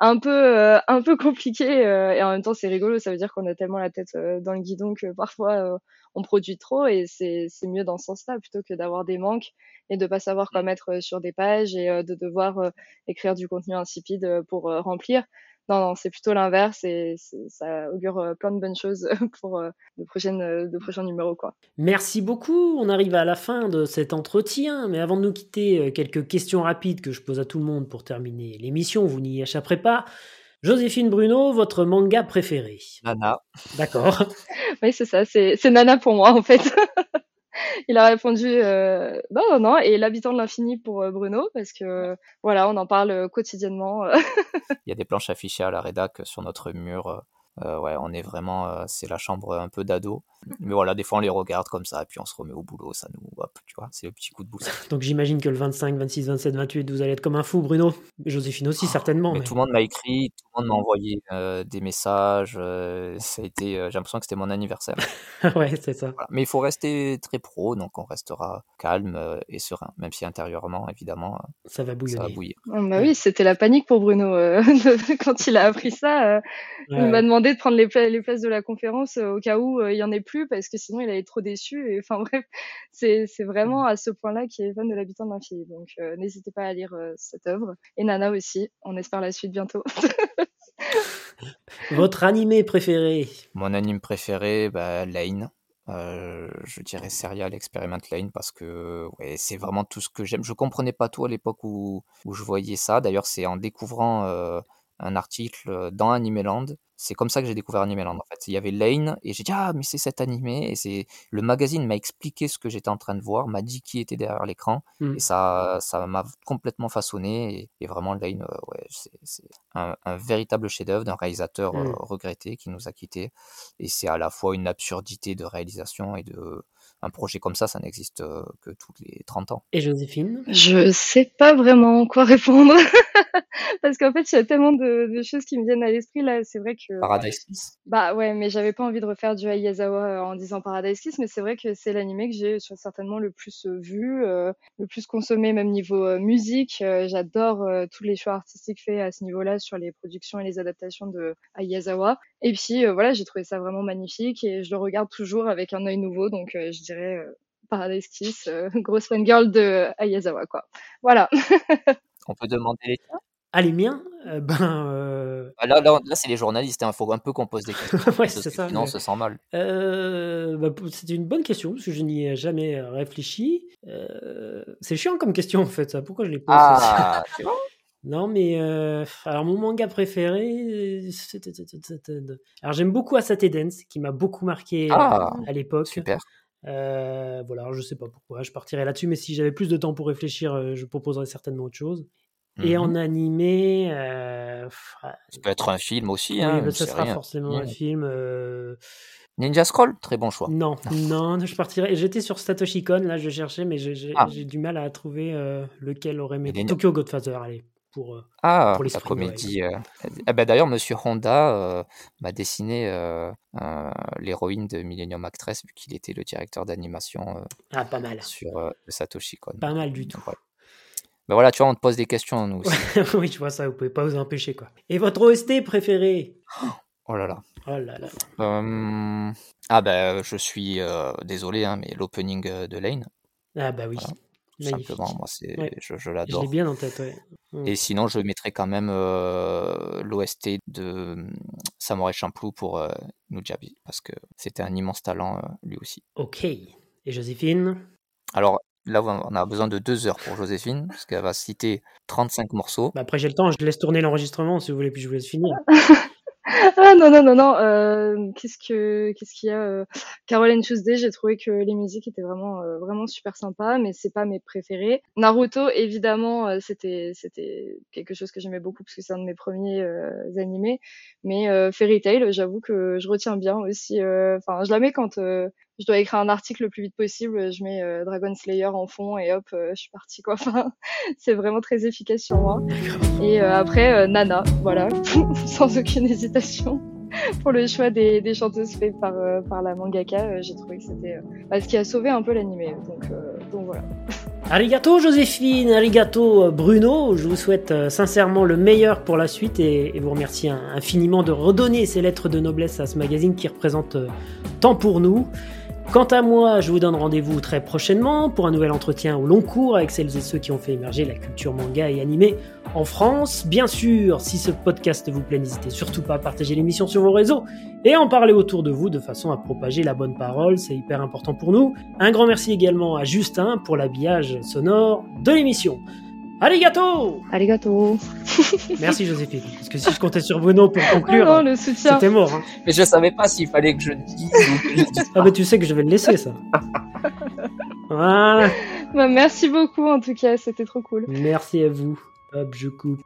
Speaker 2: un peu un peu compliqué et en même temps c'est rigolo. Ça veut dire qu'on a tellement la tête dans le guidon que parfois on produit trop et c'est c'est mieux dans ce sens-là plutôt que d'avoir des manques et de pas savoir quoi mmh. mettre sur des pages et de devoir écrire du contenu insipide pour remplir. Non, non, c'est plutôt l'inverse et ça augure euh, plein de bonnes choses pour euh, de, prochaines, euh, de prochains numéros. Quoi.
Speaker 1: Merci beaucoup. On arrive à la fin de cet entretien, mais avant de nous quitter, quelques questions rapides que je pose à tout le monde pour terminer l'émission. Vous n'y échapperez pas. Joséphine Bruno, votre manga préféré?
Speaker 3: Nana.
Speaker 1: D'accord.
Speaker 2: oui, c'est ça, c'est Nana pour moi en fait. il a répondu euh, non, non, non, et l'habitant de l'infini pour euh, Bruno, parce que voilà, on en parle euh, quotidiennement.
Speaker 3: il y a des planches affichées à la rédac sur notre mur euh, ouais, on est vraiment, euh, c'est la chambre un peu d'ado. Mais voilà, des fois on les regarde comme ça, et puis on se remet au boulot, ça nous, hop, tu vois, c'est le petit coup de boost.
Speaker 1: Donc j'imagine que le 25, 26, 27, 28, vous allez être comme un fou, Bruno. Joséphine aussi, ah, certainement.
Speaker 3: Mais, tout le monde m'a écrit, tout le monde m'a envoyé euh, des messages. ça a été, j'ai l'impression que c'était mon anniversaire.
Speaker 1: ouais, c'est ça.
Speaker 3: Mais il faut rester très pro, donc on restera calme et serein, même si intérieurement, évidemment,
Speaker 1: ça va bouillir.
Speaker 2: Oh, bah oui, c'était la panique pour Bruno quand il a appris ça. Il m'a demandé demandé de prendre les, les places de la conférence au cas où il y en ait plus parce que sinon il allait être trop déçu. Et enfin bref, c'est vraiment à ce point-là qu'il est fan de l'habitant de l'infini. Donc n'hésitez pas à lire cette œuvre. Et Nana aussi. On espère la suite bientôt.
Speaker 1: Votre animé préféré?
Speaker 3: Mon anime préféré, bah, Lane. Euh, je dirais Serial Experiment Lane parce que ouais, c'est vraiment tout ce que j'aime. Je comprenais pas tout à l'époque où, où je voyais ça. D'ailleurs, c'est en découvrant euh, un article dans Animeland c'est comme ça que j'ai découvert Animeland en fait. Il y avait Lane et j'ai dit ah mais c'est cet animé et c'est le magazine m'a expliqué ce que j'étais en train de voir, m'a dit qui était derrière l'écran mmh. et ça ça m'a complètement façonné et, vraiment Lane euh, ouais c'est un, véritable chef-d'œuvre d'un réalisateur euh, mmh. regretté qui nous a quittés et c'est à la fois une absurdité de réalisation et de un projet comme ça, ça n'existe euh, que tous les 30 ans.
Speaker 1: Et Joséphine?
Speaker 2: Je sais pas vraiment quoi répondre. Parce qu'en fait, il y a tellement de, choses qui me viennent à l'esprit là. C'est vrai que.
Speaker 3: Paradise Kiss?
Speaker 2: Bah ouais, mais j'avais pas envie de refaire du Ayazawa euh, en disant Paradise Kiss, mais c'est vrai que c'est l'animé que j'ai certainement le plus euh, vu, le plus consommé, même niveau musique. J'adore tous les choix artistiques faits à ce niveau-là sur les productions et les adaptations de Ayazawa. Et puis voilà, j'ai trouvé ça vraiment magnifique et je le regarde toujours avec un œil nouveau. Donc je dirais euh, Paradise Kiss, euh, grosse girl de Ayazawa, quoi. Voilà.
Speaker 3: On peut demander les tiens
Speaker 1: ah, les miens euh, Ben.
Speaker 3: Ah, là, là, c'est les journalistes, il hein, faut un peu qu'on pose des questions.
Speaker 1: ouais, c'est ça.
Speaker 3: Sinon, on se sent mal.
Speaker 1: Bah, c'est une bonne question, parce que je n'y ai jamais réfléchi. c'est chiant comme question, en fait, ça. Pourquoi je l'ai posée
Speaker 3: Ah,
Speaker 1: Non, mais alors mon manga préféré, alors j'aime beaucoup Asate Dance, qui m'a beaucoup marqué
Speaker 3: ah,
Speaker 1: à l'époque.
Speaker 3: Super.
Speaker 1: Euh, voilà, je sais pas pourquoi, je partirai là-dessus, mais si j'avais plus de temps pour réfléchir, euh, je proposerais certainement autre chose. Et en mhm. animé. Euh,
Speaker 3: ça peut être un film aussi. Hein,
Speaker 1: bah, ça sera forcément un film.
Speaker 3: Ninja Scroll, très bon choix.
Speaker 1: Non, non, je partirais. J'étais sur Satoshi Kon, là je cherchais, mais j'ai ah. du mal à trouver lequel aurait mis. Tokyo Godfather, allez pour, euh,
Speaker 3: ah, pour la comédie. Euh. Ah bah, D'ailleurs, Monsieur Honda euh, m'a dessiné l'héroïne de Millennium Actress, vu qu'il était le directeur d'animation
Speaker 1: ah, pas mal.
Speaker 3: sur Satoshi Kon.
Speaker 1: Pas mal du tout.
Speaker 3: Ben voilà, tu vois, on te pose des questions, nous aussi.
Speaker 1: oui, tu vois ça, vous pouvez pas vous empêcher, quoi. Et votre OST préféré?
Speaker 3: Oh là là.
Speaker 1: Oh là là.
Speaker 3: ah ben, je suis désolé, hein, mais l'opening de Lane.
Speaker 1: Ah bah oui.
Speaker 3: Simplement, moi, c'est, je, je l'adore.
Speaker 1: Je l'ai bien en tête, ouais.
Speaker 3: Et sinon, je mettrais quand même euh, l'OST de mmh, Samurai Champloo pour euh, Nujabi, parce que c'était un immense talent euh, lui aussi.
Speaker 1: Ok. Et Joséphine?
Speaker 3: Alors, là, on a besoin de deux heures pour Joséphine, parce qu'elle va citer 35 morceaux.
Speaker 1: Bah après, j'ai le temps, je laisse tourner l'enregistrement si vous voulez, puis je vous laisse finir.
Speaker 2: Ah non non non non. Euh, qu'est-ce que qu'est-ce qu'il y a euh, Caroline Tuesday, j'ai trouvé que les musiques étaient vraiment euh, vraiment super sympas, mais c'est pas mes préférés. Naruto, évidemment, euh, c'était c'était quelque chose que j'aimais beaucoup parce que c'est un de mes premiers animés. Mais Fairy Tail, j'avoue que je retiens bien aussi. Enfin, je la mets quand je dois écrire un article le plus vite possible, je mets euh, Dragon Slayer en fond et hop, euh, je suis partie quoi. C'est vraiment très efficace sur moi. Et euh, après Nana, voilà, sans aucune hésitation. Pour le choix des, chanteuses faites par, la mangaka, j'ai trouvé que c'était bah, ce qui a sauvé un peu l'animé. Donc, voilà.
Speaker 1: Arigato Joséphine, arigato Bruno, je vous souhaite sincèrement le meilleur pour la suite et vous remercie infiniment de redonner ces lettres de noblesse à ce magazine qui représente tant pour nous. Quant à moi, je vous donne rendez-vous très prochainement pour un nouvel entretien au long cours avec celles et ceux qui ont fait émerger la culture manga et animé en France. Bien sûr, si ce podcast vous plaît, n'hésitez surtout pas à partager l'émission sur vos réseaux et en parler autour de vous de façon à propager la bonne parole, c'est hyper important pour nous. Un grand merci également à Justin pour l'habillage sonore de l'émission. Arigato
Speaker 2: Arigato
Speaker 1: Merci Joséphine. Parce que si je comptais sur Bruno pour conclure, c'était mort. Hein.
Speaker 3: Mais je savais pas s'il fallait que je dise je dise
Speaker 1: Ah mais tu sais que je vais le laisser ça. voilà.
Speaker 2: Bah, merci beaucoup en tout cas, c'était trop cool.
Speaker 1: Merci à vous. Hop, je coupe.